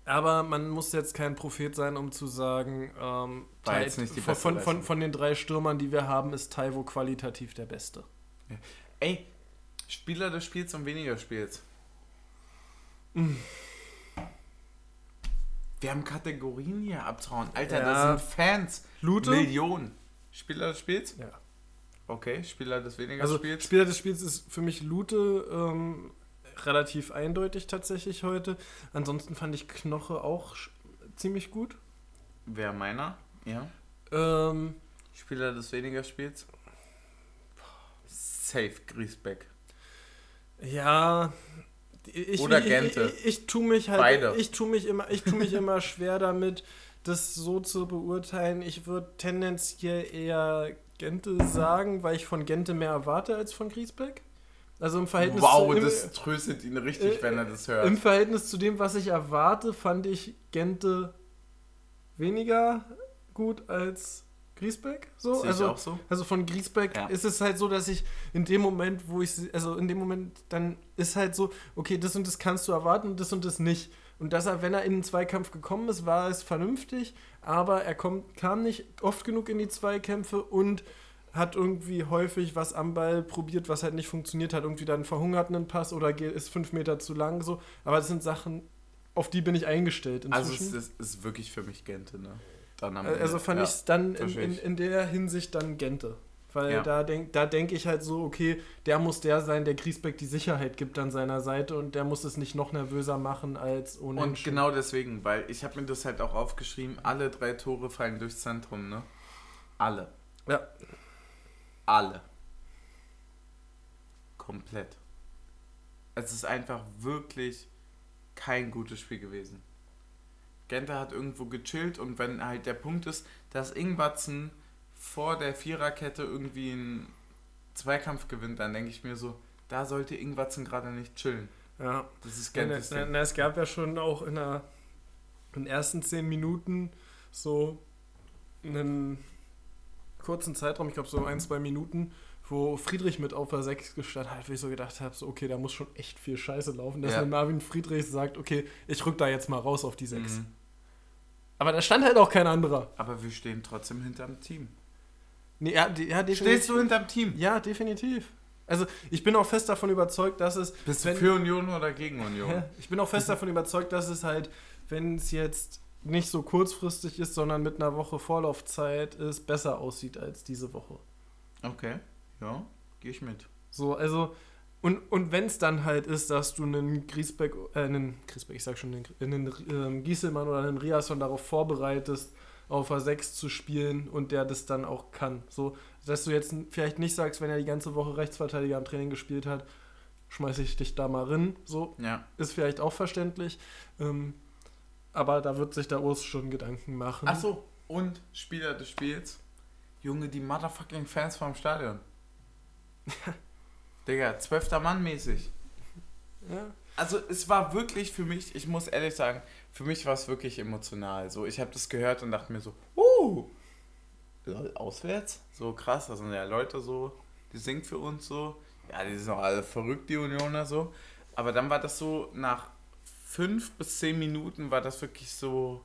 aber man muss jetzt kein Prophet sein, um zu sagen, ähm, War Tai- jetzt nicht die von, von, von, von den drei Stürmern, die wir haben, ist Taiwo qualitativ der Beste. Ey, Spieler des Spiels und weniger Spiels. Mm. Wir haben Kategorien hier abtrauen. Alter, Ja. da sind Fans. Lute? Millionen. Spieler des Spiels? Ja. Okay, Spieler des weniger Also Spiels. Spieler des Spiels ist für mich Lute ähm, relativ eindeutig tatsächlich heute. Ansonsten fand ich Knoche auch ziemlich gut. Wer meiner? Ja. Ähm, Spieler des weniger Spiels? Safe, Griesbeck. Ja. Ich, Oder Gente. Ich, ich, ich tue mich halt, Beide. ich tue mich immer, ich tue mich immer schwer damit, das so zu beurteilen. Ich würde tendenziell eher Gente sagen, weil ich von Gente mehr erwarte als von Griesbeck. Also im Verhältnis Wow, zu, im, das tröstet ihn richtig, äh, wenn er das hört. Im Verhältnis zu dem, was ich erwarte, fand ich Gente weniger gut als Griesbeck. So. Also, auch so. also von Griesbeck Ja. ist es halt so, dass ich in dem Moment, wo ich, sie- also in dem Moment, dann ist halt so, okay, das und das kannst du erwarten und das und das nicht. Und dass er, wenn er in den Zweikampf gekommen ist, war es vernünftig, aber er kommt, kam nicht oft genug in die Zweikämpfe und hat irgendwie häufig was am Ball probiert, was halt nicht funktioniert hat. Irgendwie dann verhungert einen Pass oder ist fünf Meter zu lang so. Aber das sind Sachen, auf die bin ich eingestellt Also inzwischen. es ist, ist wirklich für mich Gente, ne? Dann am Also fand Ja. ich es dann in, in, in der Hinsicht dann Gente. Weil Ja. da denke da denk ich halt so, okay, der muss der sein, der Griesbeck die Sicherheit gibt an seiner Seite und der muss es nicht noch nervöser machen als ohne. Und genau deswegen, weil ich habe mir das halt auch aufgeschrieben, alle drei Tore fallen durchs Zentrum, ne? Alle. Ja. Alle. Komplett. Es ist einfach wirklich kein gutes Spiel gewesen. Gente hat irgendwo gechillt und wenn halt der Punkt ist, dass Ingwatzen vor der Viererkette irgendwie einen Zweikampf gewinnt, dann denke ich mir so, da sollte Ingwatzen gerade nicht chillen. Ja. Das ist Na, Gentes na, Ding. na, es gab ja schon auch in, der, in den ersten zehn Minuten so einen kurzen Zeitraum, ich glaube so ein, zwei Minuten, wo Friedrich mit auf der 6 gestanden hat, wo ich so gedacht habe, so, okay, da muss schon echt viel Scheiße laufen, dass Ja. Marvin Friedrich sagt, okay, ich rück da jetzt mal raus auf die 6. Mhm. Aber da stand halt auch kein anderer. Aber wir stehen trotzdem hinterm Team. Nee, ja, die- ja, definitiv. Stehst du hinterm Team? Ja, definitiv. Also ich bin auch fest davon überzeugt, dass es. Bist wenn- du für Union oder gegen Union? Ich bin auch fest davon überzeugt, dass es halt, wenn es jetzt nicht so kurzfristig ist, sondern mit einer Woche Vorlaufzeit ist, besser aussieht als diese Woche. Okay, ja, gehe ich mit. So, also, und, und wenn es dann halt ist, dass du einen Griesbeck, äh, einen Griesbeck, ich sag schon, einen, einen ähm, Gieselmann oder einen Riasson darauf vorbereitest, auf A6 zu spielen und der das dann auch kann. So, dass du jetzt vielleicht nicht sagst, wenn er die ganze Woche Rechtsverteidiger am Training gespielt hat, schmeiße ich dich da mal rin. So, Ja, ist vielleicht auch verständlich. Ähm, aber da wird sich der Urs schon Gedanken machen. Achso, und Spieler des Spiels. Junge, die motherfucking Fans vom Stadion. Digga, zwölfter Mann mäßig. Ja. Also es war wirklich für mich, ich muss ehrlich sagen, für mich war es wirklich emotional. So, ich habe das gehört und dachte mir so, uh, lol, auswärts? So krass, das sind ja Leute so, die singen für uns so. Ja, die sind auch alle verrückt, die Unioner so. Aber dann war das so, nach fünf bis zehn Minuten war das wirklich so,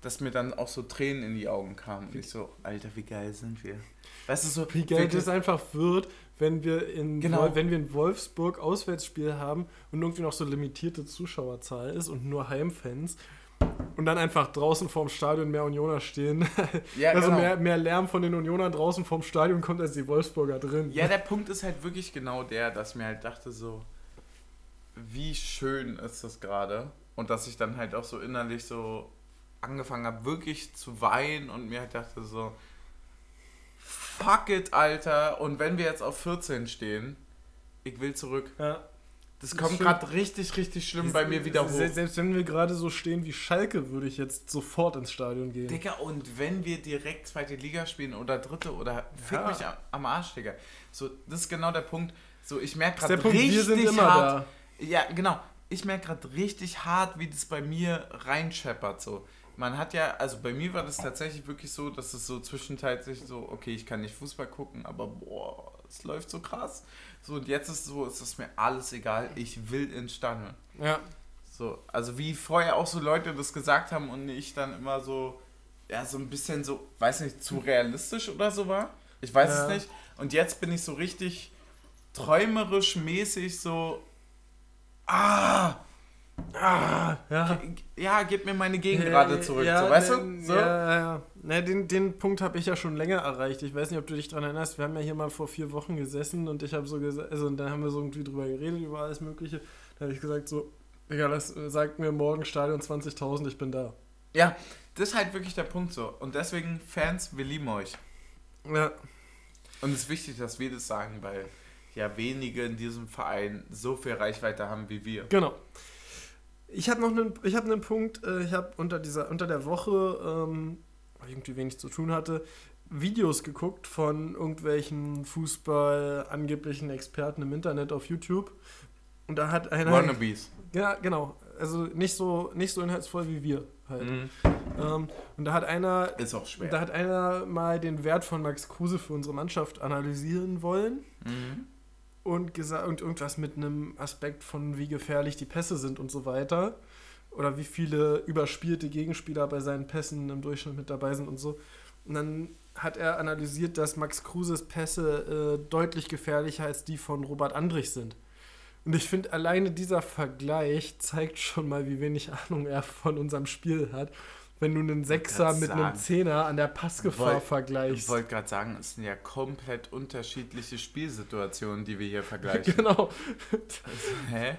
dass mir dann auch so Tränen in die Augen kamen. Und ich so, Alter, wie geil sind wir. Weißt du, so, Wie geil das einfach wird, wenn wir in Genau. Wenn wir in Wolfsburg Auswärtsspiel haben und irgendwie noch so limitierte Zuschauerzahl ist und nur Heimfans und dann einfach draußen vorm Stadion mehr Unioner stehen. Ja, also genau. mehr, mehr Lärm von den Unionern draußen vorm Stadion kommt als die Wolfsburger drin. Ja, der Punkt ist halt wirklich genau der, dass mir halt dachte so, wie schön ist das gerade und dass ich dann halt auch so innerlich so angefangen habe, wirklich zu weinen und mir halt dachte so, fuck it, Alter, und wenn wir jetzt auf 14 stehen, ich will zurück. Ja. Das kommt gerade richtig, richtig schlimm bei mir wieder hoch. Se- Selbst wenn wir gerade so stehen wie Schalke, würde ich jetzt sofort ins Stadion gehen. Digga, und wenn wir direkt zweite Liga spielen oder dritte oder fick Ja. mich am, am Arsch, Digga. So, das ist genau der Punkt. So, ich merke Das gerade richtig wir sind immer hart. Ja, genau. Ich merke gerade richtig hart, wie das bei mir reinscheppert. So. Man hat ja, also bei mir war das tatsächlich wirklich so, dass es so zwischenzeitlich so, okay, ich kann nicht Fußball gucken, aber boah, es läuft so krass. So, und jetzt ist so, es ist mir alles egal, ich will ins Stadion. Ja. So, also wie vorher auch so Leute das gesagt haben und ich dann immer so, ja, so ein bisschen so, weiß nicht, zu realistisch oder so war. Ich weiß Ja. es nicht. Und jetzt bin ich so richtig träumerisch mäßig so, ah, Ah, ja. ja, gib mir meine Gegend gerade zurück, Ja, so, weißt ne, du? So. Ja, ja. Ne, den, den Punkt habe ich ja schon länger erreicht. Ich weiß nicht, ob du dich daran erinnerst. Wir haben ja hier mal vor vier Wochen gesessen und ich habe so gesagt, also und da haben wir so irgendwie drüber geredet, über alles Mögliche. Da habe ich gesagt, so, Digga, das äh, sagt mir morgen Stadion 20.000, ich bin da. Ja, das ist halt wirklich der Punkt so. Und deswegen, Fans, wir lieben euch. Ja. Und es ist wichtig, dass wir das sagen, weil ja wenige in diesem Verein so viel Reichweite haben wie wir. Genau. Ich habe noch einen, ich habe einen Punkt, äh, ich habe unter dieser, unter der Woche, ähm, weil ich irgendwie wenig zu tun hatte, Videos geguckt von irgendwelchen Fußball angeblichen Experten im Internet auf YouTube. Und da hat einer. Wannabes. Ja, genau. Also nicht so, nicht so inhaltsvoll wie wir halt. Ähm, und da hat einer Ist auch schwer. da hat einer mal den Wert von Max Kruse für unsere Mannschaft analysieren wollen Mhm. Und gesagt irgendwas mit einem Aspekt von wie gefährlich die Pässe sind und so weiter oder wie viele überspielte Gegenspieler bei seinen Pässen im Durchschnitt mit dabei sind und so. Und dann hat er analysiert, dass Max Kruses Pässe äh, deutlich gefährlicher als die von Robert Andrich sind. Und ich finde, alleine dieser Vergleich zeigt schon mal, wie wenig Ahnung er von unserem Spiel hat. Wenn du einen Sechser mit einem sagen. Zehner an der Passgefahr Wollt- Ich vergleichst. wollte gerade sagen, es sind ja komplett unterschiedliche Spielsituationen, die wir hier vergleichen. genau. Hä?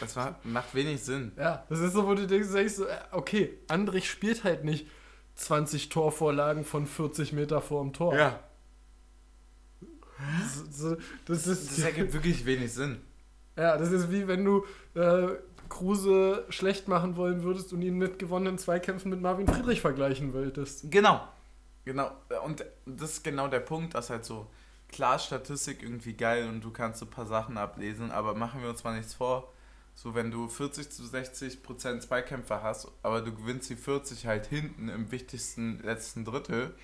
Das war, macht wenig Sinn. Ja, das ist so, wo du denkst, denkst so, äh, okay, Andrich spielt halt nicht 20 Torvorlagen von 40 Meter vor dem Tor. Ja. So, so, das ist, Das ergibt wirklich wenig Sinn. ja, das ist wie wenn du äh, Kruse schlecht machen wollen würdest und ihn mit gewonnenen Zweikämpfen mit Marvin Friedrich vergleichen wolltest. Genau. Genau. Und das ist genau der Punkt, dass halt so, klar, Statistik irgendwie geil und du kannst so ein paar Sachen ablesen, aber machen wir uns mal nichts vor. So, wenn du 40 zu 60 Prozent Zweikämpfer hast, aber du gewinnst die 40 halt hinten im wichtigsten letzten Drittel,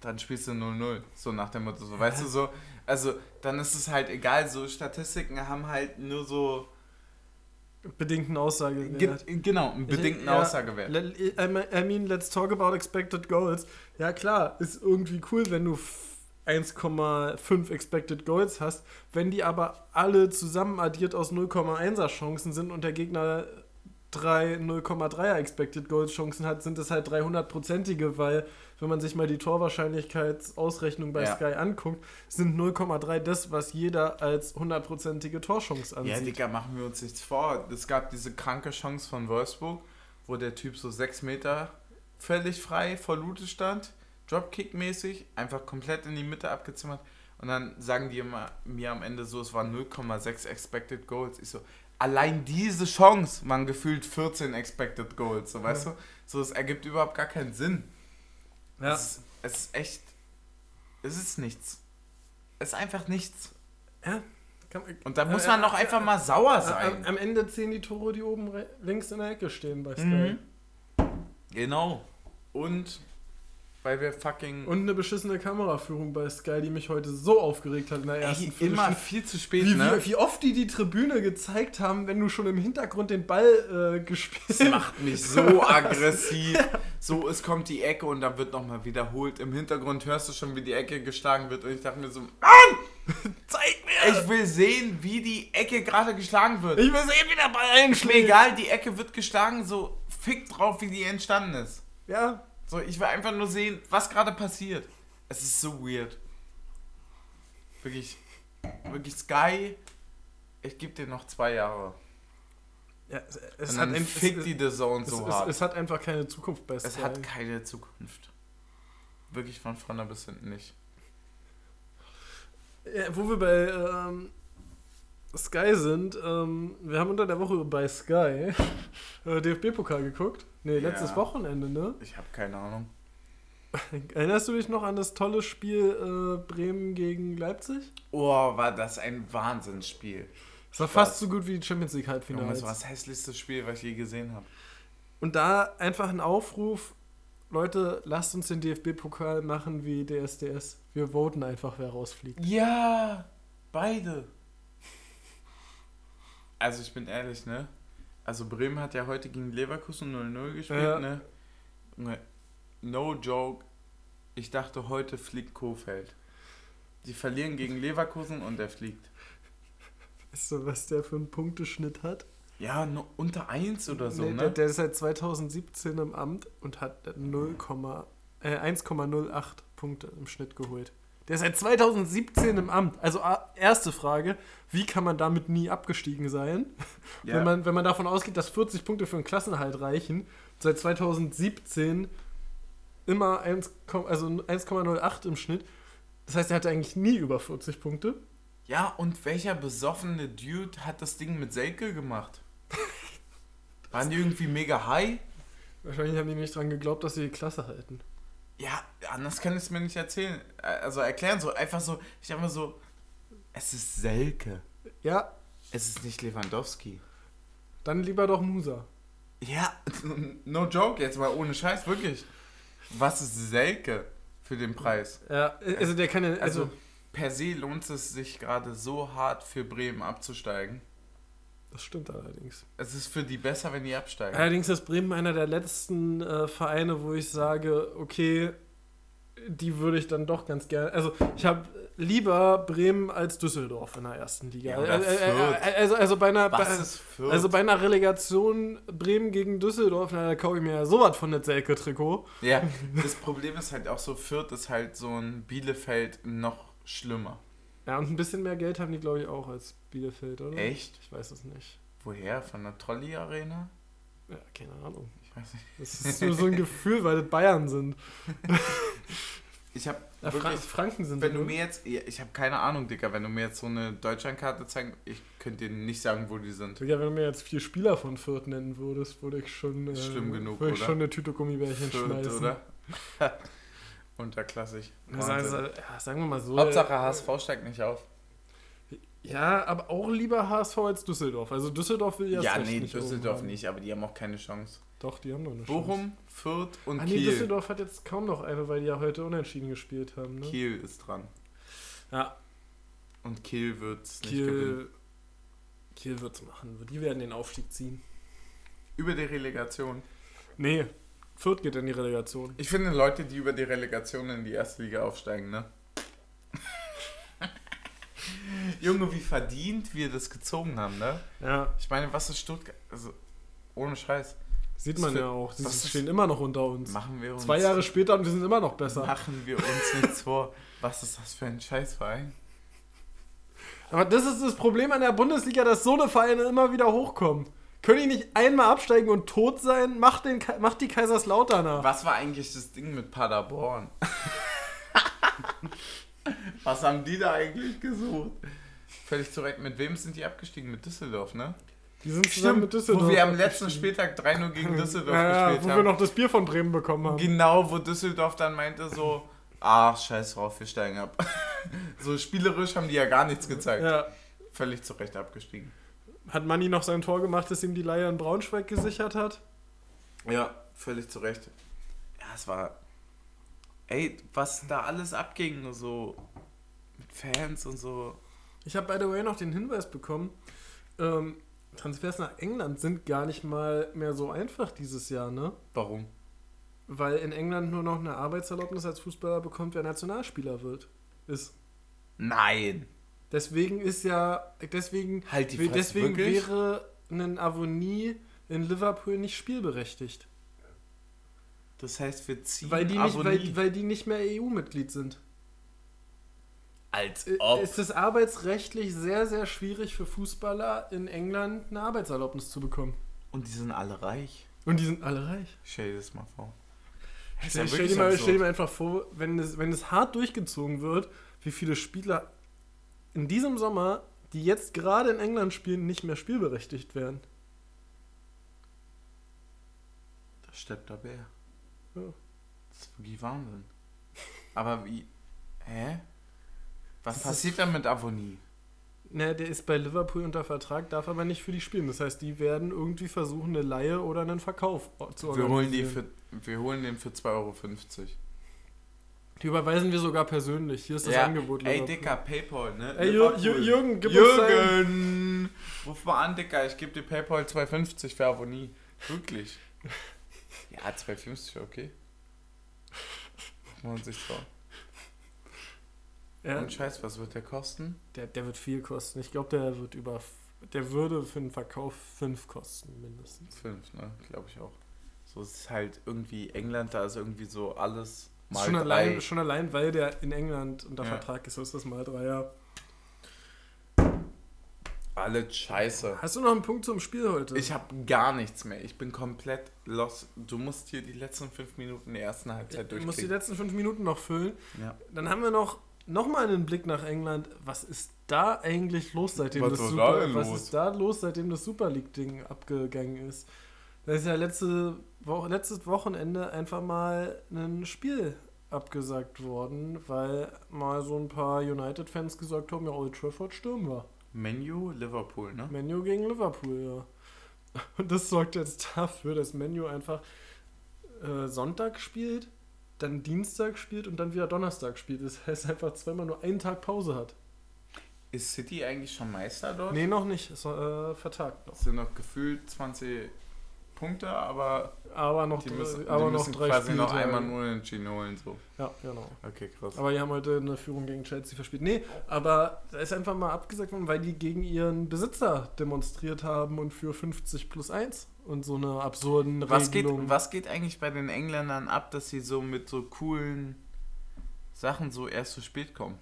dann spielst du 0-0. So nach dem Motto, so, weißt du, so, also dann ist es halt egal, so Statistiken haben halt nur so, Bedingten Aussage. ge genau, einen bedingten Ja, Aussagewert. I mean- let's talk about expected goals. Ja, klar, ist irgendwie cool, wenn du f- 1,5 expected goals hast. Wenn die aber alle zusammen addiert aus 0,1er Chancen sind und der Gegner drei 0,3er expected goals Chancen hat, sind es halt 300-prozentige, weil wenn man sich mal die Torwahrscheinlichkeitsausrechnung bei Ja. Sky anguckt, sind 0,3 das, was jeder als 100-prozentige Torchance ansieht. Ja, Digga, machen wir uns nichts vor. Es gab diese kranke Chance von Wolfsburg, wo der Typ so sechs Meter völlig frei vor Lute stand, Dropkick-mäßig, einfach komplett in die Mitte abgezimmert. Und dann sagen die immer, mir am Ende so, es waren 0,6 Expected Goals. Ich so, allein diese Chance waren gefühlt 14 Expected Goals. So, weißt du? So, es ergibt überhaupt gar keinen Sinn. Ja. Es, ist- es ist echt, es ist nichts. Es ist einfach nichts. ja. Und da muss Äh, man doch äh, einfach äh, mal sauer Am, sein. am Ende zählen die Tore, die oben links in der Ecke stehen bei Sky. Mhm. Genau. Und weil wir fucking Und eine beschissene Kameraführung bei Sky, die mich heute so aufgeregt hat in der ersten Ey, immer viel zu spät, Wie, ne? wie, wie oft die die Tribüne gezeigt haben, wenn du schon im Hintergrund den Ball äh, gespielt Das macht mich so aggressiv. So, es kommt die Ecke und dann wird nochmal wiederholt. Im Hintergrund hörst du schon, wie die Ecke geschlagen wird. Und ich dachte mir so, Mann! Zeig mir! Ich will sehen, wie die Ecke gerade geschlagen wird. Ich will sehen, wie der Ball einschlägt. egal, die Ecke wird geschlagen, so fick drauf, wie die entstanden ist. Ja, So, ich will einfach nur sehen, was gerade passiert. Es ist so weird. Wirklich, wirklich Sky. Ich gebe dir noch zwei Jahre. ja es, es Und hat dann ein, fickt es, die The Zone so hart. es hat einfach keine Zukunft bei Sky. Es hat keine Zukunft. Wirklich von vorne bis hinten nicht. ja, wo wir bei ähm, Sky sind, ähm, wir haben unter der Woche bei Sky äh, DFB-Pokal geguckt. Nee, letztes Ja. Wochenende, ne? Ich habe keine Ahnung. Erinnerst du dich noch an das tolle Spiel äh, Bremen gegen Leipzig? Oh, war das ein Wahnsinnsspiel. Das war fast so gut wie die Champions League Halbfinale. das war das hässlichste Spiel, was ich je gesehen habe. Und da einfach ein Aufruf, Leute, lasst uns den DFB-Pokal machen wie DSDS. Wir voten einfach, wer rausfliegt. Ja, beide. Also ich bin ehrlich, ne? Also Bremen hat ja heute gegen Leverkusen 0-0 gespielt, Ja. ne? No joke. Ich dachte, heute fliegt Kofeld. Die verlieren gegen Leverkusen und er fliegt. Weißt du, was der für einen Punkteschnitt hat? Ja, nur unter 1 oder so, Nee, ne? der, der ist seit 2017 im Amt und hat 0, äh, 1,08 Punkte im Schnitt geholt. Der ist seit 2017 im Amt. Also erste Frage, wie kann man damit nie abgestiegen sein? ja. Wenn, man, wenn man davon ausgeht, dass 40 Punkte für einen Klassenhalt reichen, seit 2017 immer 1, also 1,08 im Schnitt. Das heißt, er hatte eigentlich nie über 40 Punkte. ja, und welcher besoffene Dude hat das Ding mit Selke gemacht? Waren die irgendwie mega high? Wahrscheinlich haben die nicht dran geglaubt, dass sie die Klasse halten. Ja, anders kann ich es mir nicht erzählen. Also erklären so, einfach so, ich habe mal so, es ist Selke. Ja, Es ist nicht Lewandowski. dann lieber doch Musa. Ja, no joke, jetzt mal ohne Scheiß, wirklich. Was ist Selke für den Preis? Ja, also der kann ja, Also, also per se lohnt es sich gerade so hart für Bremen abzusteigen. Das stimmt allerdings. Es ist für die besser, wenn die absteigen. Allerdings ist Bremen einer der letzten äh, Vereine, wo ich sage, okay, die würde ich dann doch ganz gerne. Also ich habe lieber Bremen als Düsseldorf in der ersten Liga. Ja, Äh, äh, äh, also, also bei einer, bei, also bei einer Relegation Bremen gegen Düsseldorf, na, da kaufe ich mir ja sowas von der Selke-Trikot. Ja, das Problem ist halt auch so, Fürth ist halt so ein Bielefeld noch schlimmer. Ja, und ein bisschen mehr Geld haben die, glaube ich, auch als Bielefeld, oder? Echt? Ich weiß es nicht. Woher? Von der Trolli-Arena? Ja, keine Ahnung. Ich weiß nicht. Das ist nur so ein Gefühl, weil das Bayern sind. Ich habe Ja, Fra wirklich, Franken sind wenn du mir jetzt, ich habe keine Ahnung, Digga, wenn du mir jetzt so eine Deutschlandkarte zeigst, ich könnte dir nicht sagen, wo die sind. Digga, wenn du mir jetzt vier Spieler von Fürth nennen würdest, würde ich schon, äh, Schlimm genug, würde ich oder? schon eine Tüte Gummibärchen Fürth, schmeißen. oder? Unterklassig. Also, ja, sagen wir mal so. Hauptsache äh, HSV steigt nicht auf. Ja, aber auch lieber HSV als Düsseldorf. Also Düsseldorf will Ja, recht nee, nicht Düsseldorf oben nicht, aber die haben auch keine Chance. Doch, die haben doch eine Chance. Bochum, Fürth und Ah, nee, Kiel. Düsseldorf hat jetzt kaum noch eine, weil die ja heute unentschieden gespielt haben. Ne? Kiel ist dran. Ja, Und Kiel wird es nicht gewinnen. Kiel, Kiel wird's machen. Die werden den Aufstieg ziehen. Über die Relegation. Nee, Fürth geht in die Relegation. Ich finde Leute, die über die Relegation in die erste Liga aufsteigen, ne? Junge, wie verdient wir das gezogen haben, ne? Ja, Ich meine, was ist Stuttgart? Also, ohne Scheiß. sieht man ja auch. Sie stehen immer noch unter uns. Machen wir uns. Zwei Jahre später und wir sind immer noch besser. Machen wir uns nichts vor. Was ist das für ein Scheißverein? Aber das ist das Problem an der Bundesliga, dass so eine Vereine immer wieder hochkommen. Können die nicht einmal absteigen und tot sein? Macht, den, macht die Kaiserslauterner. Was war eigentlich das Ding mit Paderborn? Was haben die da eigentlich gesucht? Völlig zurecht. Mit wem sind die abgestiegen? Mit Düsseldorf, ne? Die sind zusammen mit Düsseldorf. Wo wir am letzten Spieltag 3-0 gegen Düsseldorf ja, gespielt wo haben. wir noch das Bier von Bremen bekommen haben. Genau, wo Düsseldorf dann meinte so, ach, scheiß drauf, wir steigen ab. so spielerisch haben die ja gar nichts gezeigt. Ja. Völlig zu Recht abgestiegen. Hat Manni noch sein Tor gemacht, das ihm die Leier in Braunschweig gesichert hat? Ja, völlig zu Recht. Ja, es war. Ey, was da alles abging, so mit Fans und so. Ich habe by the way noch den Hinweis bekommen, ähm, Transfers nach England sind gar nicht mal mehr so einfach dieses Jahr, ne? Warum? Weil in England nur noch eine Arbeitserlaubnis als Fußballer bekommt, wer Nationalspieler wird. Ist. Nein. Deswegen ist ja, deswegen, Halt Fresse, deswegen wirklich? wäre ein Avonie in Liverpool nicht spielberechtigt. Das heißt, wir ziehen Weil die, nicht, weil, weil die nicht mehr EU-Mitglied sind. Als Äh, ob. Ist es arbeitsrechtlich sehr, sehr schwierig für Fußballer in England eine Arbeitserlaubnis zu bekommen. Und die sind alle reich. Und die sind alle reich. Stell dir das mal vor. Das Stell, ja stell, dir mal, stell dir mal einfach vor, wenn es, wenn es hart durchgezogen wird, wie viele Spieler in diesem Sommer die jetzt gerade in England spielen, nicht mehr spielberechtigt wären. Da steppt der Bär. Ja. Das ist wirklich Wahnsinn. Aber wie. Hä? Was Das passiert dann mit Avonie? Ne, der ist bei Liverpool unter Vertrag, darf aber nicht für die spielen. Das heißt, die werden irgendwie versuchen, eine Laie oder einen Verkauf zu Wir holen, die organisieren. für, wir holen den für 2,50 Euro. Die überweisen wir sogar persönlich. Hier ist das Ja, Angebot. Ey. Dicker, Paypal, ne? Ey, Jür- Jürgen, gib Jürgen! Ruf mal an, Dicker, ich gebe dir Paypal 2,50 für Avonie. Wirklich. Ja, 2,50, okay. Man sich trauen. Ja, Und Scheiß, was wird der kosten? der, der wird viel kosten. Ich glaube, der wird über. Der würde für den Verkauf 5 kosten, mindestens. 5, ne? Glaube ich auch. So ist halt irgendwie England, da ist irgendwie so alles mal schon, drei. allein, schon allein, weil der in England unter Ja. Vertrag ist, so ist das mal drei Jahre. Alles scheiße. Hast du noch einen Punkt zum Spiel heute? Ich habe gar nichts mehr. Ich bin komplett lost. Du musst hier die letzten fünf Minuten der ersten Halbzeit du musst die durchkriegen. letzten fünf Minuten noch füllen. Ja. Dann haben wir noch, noch mal einen Blick nach England. Was ist da eigentlich los, seitdem Was das Super, da was los? ist da los, seitdem das Super League Ding abgegangen ist? Da ist ja letzte Woche, letztes Wochenende einfach mal ein Spiel abgesagt worden, weil mal so ein paar United-Fans gesagt haben, ja, Old Trafford stürmen wir. Menu, Liverpool, ne? Menu gegen Liverpool, ja. Und das sorgt jetzt dafür, dass Menu einfach äh, Sonntag spielt, dann Dienstag spielt und dann wieder Donnerstag spielt. Das heißt einfach zweimal nur einen Tag Pause hat. Ist City eigentlich schon Meister dort? Nee, noch nicht. Ist äh, vertagt noch. Es sind noch gefühlt 20 Punkte, aber Aber noch, die müssen, aber die noch müssen drei quasi noch Spieltage. einmal nur entschieden holen. So. Ja, genau. Okay, krass. Aber die haben heute eine Führung gegen Chelsea verspielt. Nee, aber da ist einfach mal abgesagt worden, weil die gegen ihren Besitzer demonstriert haben und für 50 plus 1 und so eine absurden was, geht, Regelung. was geht eigentlich bei den Engländern ab, dass sie so mit so coolen Sachen so erst zu spät kommen?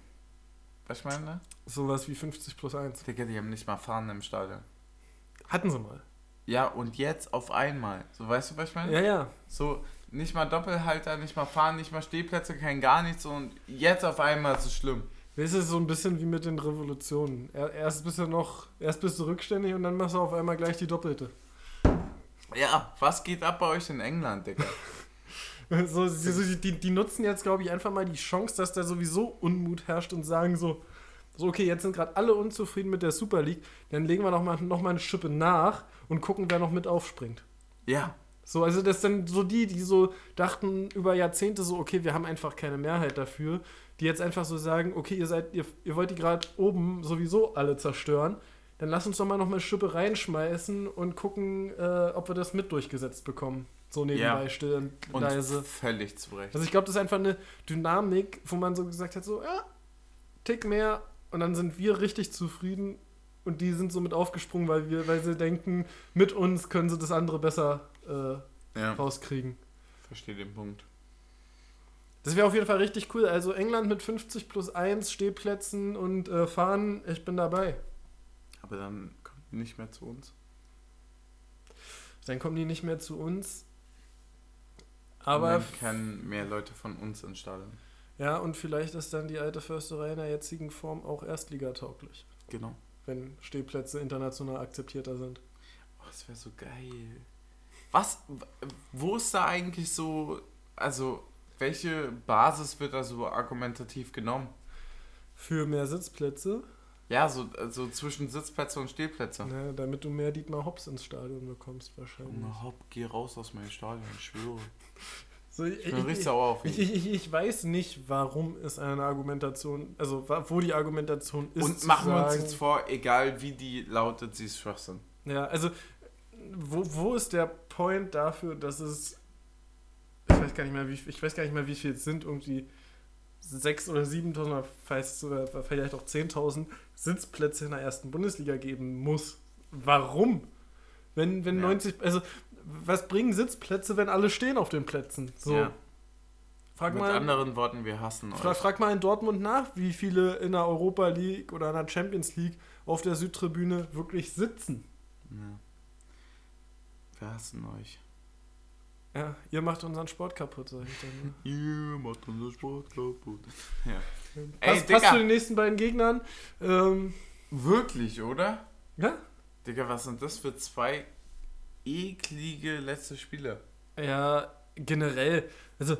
Was ich meine? Sowas wie 50 plus 1. Digga, die haben nicht mal Fahren im Stadion. Hatten sie mal. Ja, und jetzt auf einmal. So, weißt du, was ich meine? Ja, ja. So, nicht mal Doppelhalter, nicht mal Fahren, nicht mal Stehplätze, kein gar nichts und jetzt auf einmal ist es schlimm. Das ist so ein bisschen wie mit den Revolutionen. Er- Erst bist du noch, erst bist du rückständig und dann machst du auf einmal gleich die doppelte. Ja, was geht ab bei euch in England, Digga? So, so, die, die nutzen jetzt, glaube ich, einfach mal die Chance, dass da sowieso Unmut herrscht und sagen so, so okay, jetzt sind gerade alle unzufrieden mit der Super League, dann legen wir noch mal, noch mal eine Schippe nach und gucken, wer noch mit aufspringt. Ja, So, also das sind so die, die so dachten über Jahrzehnte so, okay, wir haben einfach keine Mehrheit dafür, die jetzt einfach so sagen, okay, ihr seid, ihr, ihr wollt die gerade oben sowieso alle zerstören, dann lass uns doch mal noch mal eine Schippe reinschmeißen und gucken, äh, ob wir das mit durchgesetzt bekommen. So nebenbei Ja. still und, und leise. völlig zu Recht. Also ich glaube, das ist einfach eine Dynamik, wo man so gesagt hat, so, ja, Tick mehr und dann sind wir richtig zufrieden und die sind so mit aufgesprungen, weil wir, weil sie denken, mit uns können sie das andere besser äh, Ja, rauskriegen. verstehe den Punkt. Das wäre auf jeden Fall richtig cool. Also England mit 50 plus 1 Stehplätzen und äh, Fahren, ich bin dabei. Aber dann kommt die nicht mehr zu uns. Dann kommen die nicht mehr zu uns. Aber Aber dann können mehr Leute von uns ins Stadion. Ja, und vielleicht ist dann die alte Försterei in der jetzigen Form auch erstligatauglich, Genau. wenn Stehplätze international akzeptierter sind. Oh, das wäre so geil. Was, wo ist da eigentlich so, also, welche Basis wird da so argumentativ genommen? Für mehr Sitzplätze, Ja, so also zwischen Sitzplätze und Stehplätze. ne, damit du mehr Dietmar Hops ins Stadion bekommst wahrscheinlich. Junge, hopp, geh raus aus meinem Stadion, ich schwöre. So, ich, Ich bin ich, richtig ich, sauer auf ihn. ich, ich, ich weiß nicht, warum es eine Argumentation, also wo die Argumentation ist. und machen wir uns sagen- jetzt vor, egal wie die lautet, sie ist Schwachsinn. Ja, also wo, wo ist der Point dafür, dass es ich weiß gar nicht mehr, wie ich weiß gar nicht mehr, wie viel es sind, irgendwie 6 oder 7.000 oder vielleicht, oder vielleicht auch 10.000 Sitzplätze in der ersten Bundesliga geben muss. Warum? Wenn, wenn Ja. 90, also was bringen Sitzplätze, wenn alle stehen auf den Plätzen? So. Ja. Frag Mit mal, anderen Worten, wir hassen Fra euch. frag mal in Dortmund nach, wie viele in der Europa League oder in der Champions League auf der Südtribüne wirklich sitzen. Ja. Wir hassen euch. Ja, ihr macht unseren Sport kaputt, sag ich dann. Ne? Ihr macht unser Sport kaputt. Ja. Pass, Ey, passt zu den nächsten beiden Gegnern. Ähm, Wirklich, oder? Ja? Digga, was sind das für zwei eklige letzte Spiele? Ja, generell. Also,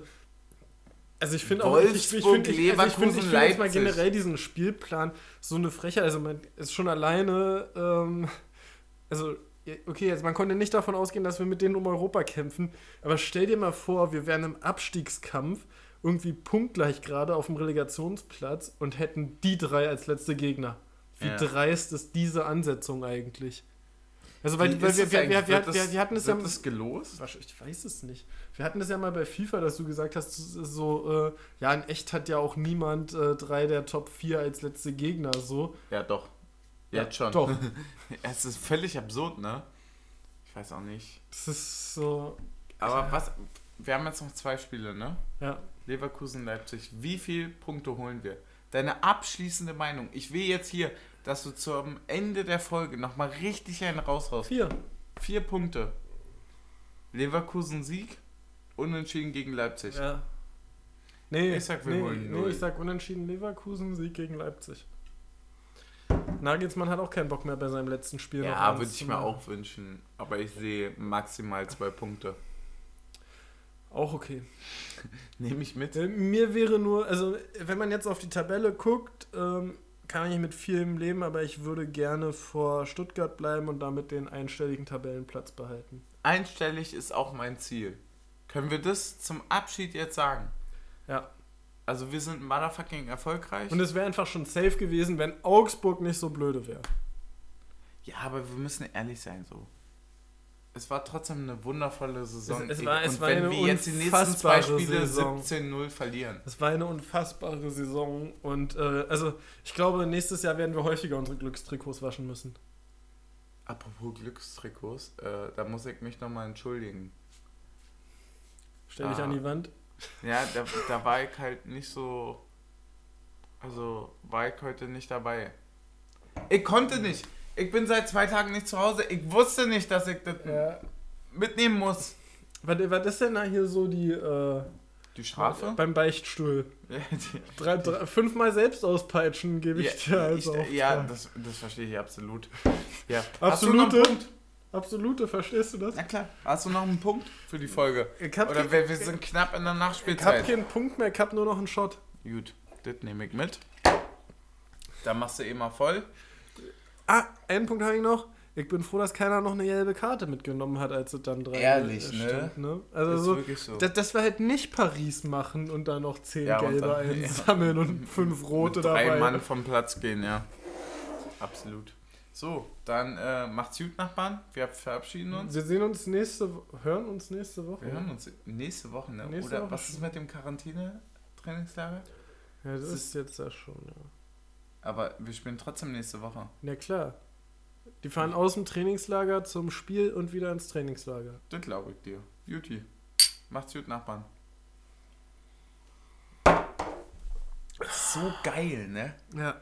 also ich finde auch, ich, ich, ich finde ich, also ich find, ich find jetzt mal generell diesen Spielplan so eine Frechheit. Also man ist schon alleine, ähm, also okay, jetzt man konnte nicht davon ausgehen, dass wir mit denen um Europa kämpfen, aber stell dir mal vor, wir wären im Abstiegskampf irgendwie punktgleich gerade auf dem Relegationsplatz und hätten die drei als letzte Gegner. Wie ja. dreist ist diese Ansetzung eigentlich? Also, weil, weil wir, wir, wir, wir, wir, wir hatten es ja. das gelost? Ich weiß es nicht. Wir hatten das ja mal bei FIFA, dass du gesagt hast, so, äh, ja, in echt hat ja auch niemand äh, drei der Top 4 als letzte Gegner, so. Ja, doch. Jetzt ja, schon. Doch. es ist völlig absurd, ne? Ich weiß auch nicht. Das ist so. Aber ja. was. Wir haben jetzt noch zwei Spiele, ne? Ja. Leverkusen, Leipzig. Wie viele Punkte holen wir? Deine abschließende Meinung. Ich will jetzt hier dass du zum Ende der Folge nochmal richtig einen raushaust. Vier. Vier Punkte. Leverkusen Sieg, unentschieden gegen Leipzig. Ja. Nee, ich sag, wir nee, holen nee, ich sag unentschieden Leverkusen Sieg gegen Leipzig. Nagelsmann hat auch keinen Bock mehr bei seinem letzten Spiel. Ja, würde ich mir auch wünschen. Aber ich sehe maximal zwei Punkte. Auch okay. Nehme ich mit. Äh, mir wäre nur, also wenn man jetzt auf die Tabelle guckt, ähm, kann ich mit vielem leben, aber ich würde gerne vor Stuttgart bleiben und damit den einstelligen Tabellenplatz behalten. Einstellig ist auch mein Ziel. Können wir das zum Abschied jetzt sagen? Ja. Also wir sind motherfucking erfolgreich. Und es wäre einfach schon safe gewesen, wenn Augsburg nicht so blöde wäre. Ja, aber wir müssen ehrlich sein so es war trotzdem eine wundervolle Saison. Es, es war, es und war wenn wir jetzt die nächsten zwei Spiele 17-0 verlieren. Es war eine unfassbare Saison und äh, also ich glaube, nächstes Jahr werden wir häufiger unsere Glückstrikots waschen müssen. Apropos Glückstrikots, äh, da muss ich mich nochmal entschuldigen. Stell dich ah, an die Wand. Ja, da, da war ich halt nicht so. Also war ich heute nicht dabei. Ich konnte nicht ich bin seit zwei Tagen nicht zu Hause. Ich wusste nicht, dass ich das ja. mitnehmen muss. Was, was ist denn da hier so die. Äh, die Strafe? Beim Beichtstuhl. Ja, die, drei, drei, fünfmal selbst auspeitschen gebe ich ja, dir also ich, Ja, das, das verstehe ich absolut. Ja. Absolute. Absolute, verstehst du das? Na klar. Hast du noch einen Punkt für die Folge? Oder wir, wir sind knapp in der Nachspielzeit. Ich habe keinen Punkt mehr, ich habe nur noch einen Shot. Gut, das nehme ich mit. Da machst du eh mal voll. Ah, einen Punkt habe ich noch. Ich bin froh, dass keiner noch eine gelbe Karte mitgenommen hat, als es dann drei Ehrlich, stand, ne? ne? Also so, so. Das, das wir halt nicht Paris machen und dann noch zehn ja, gelbe dann, einsammeln ja. und fünf rote Mit dabei. Drei Mann vom Platz gehen, ja. Absolut. So, dann äh, macht's gut, Nachbarn. Wir verabschieden uns. Wir sehen uns nächste, hören uns nächste Woche. Wir hören uns nächste Woche, ne? Nächste Oder Woche was ist mit dem Quarantäne-Trainingslager? Ja, das, das ist jetzt ja schon, ja. Aber wir spielen trotzdem nächste Woche. Na klar. Die fahren aus dem Trainingslager zum Spiel und wieder ins Trainingslager. Das glaube ich dir. Juti. Macht's gut, Nachbarn. So geil, ne? Ja.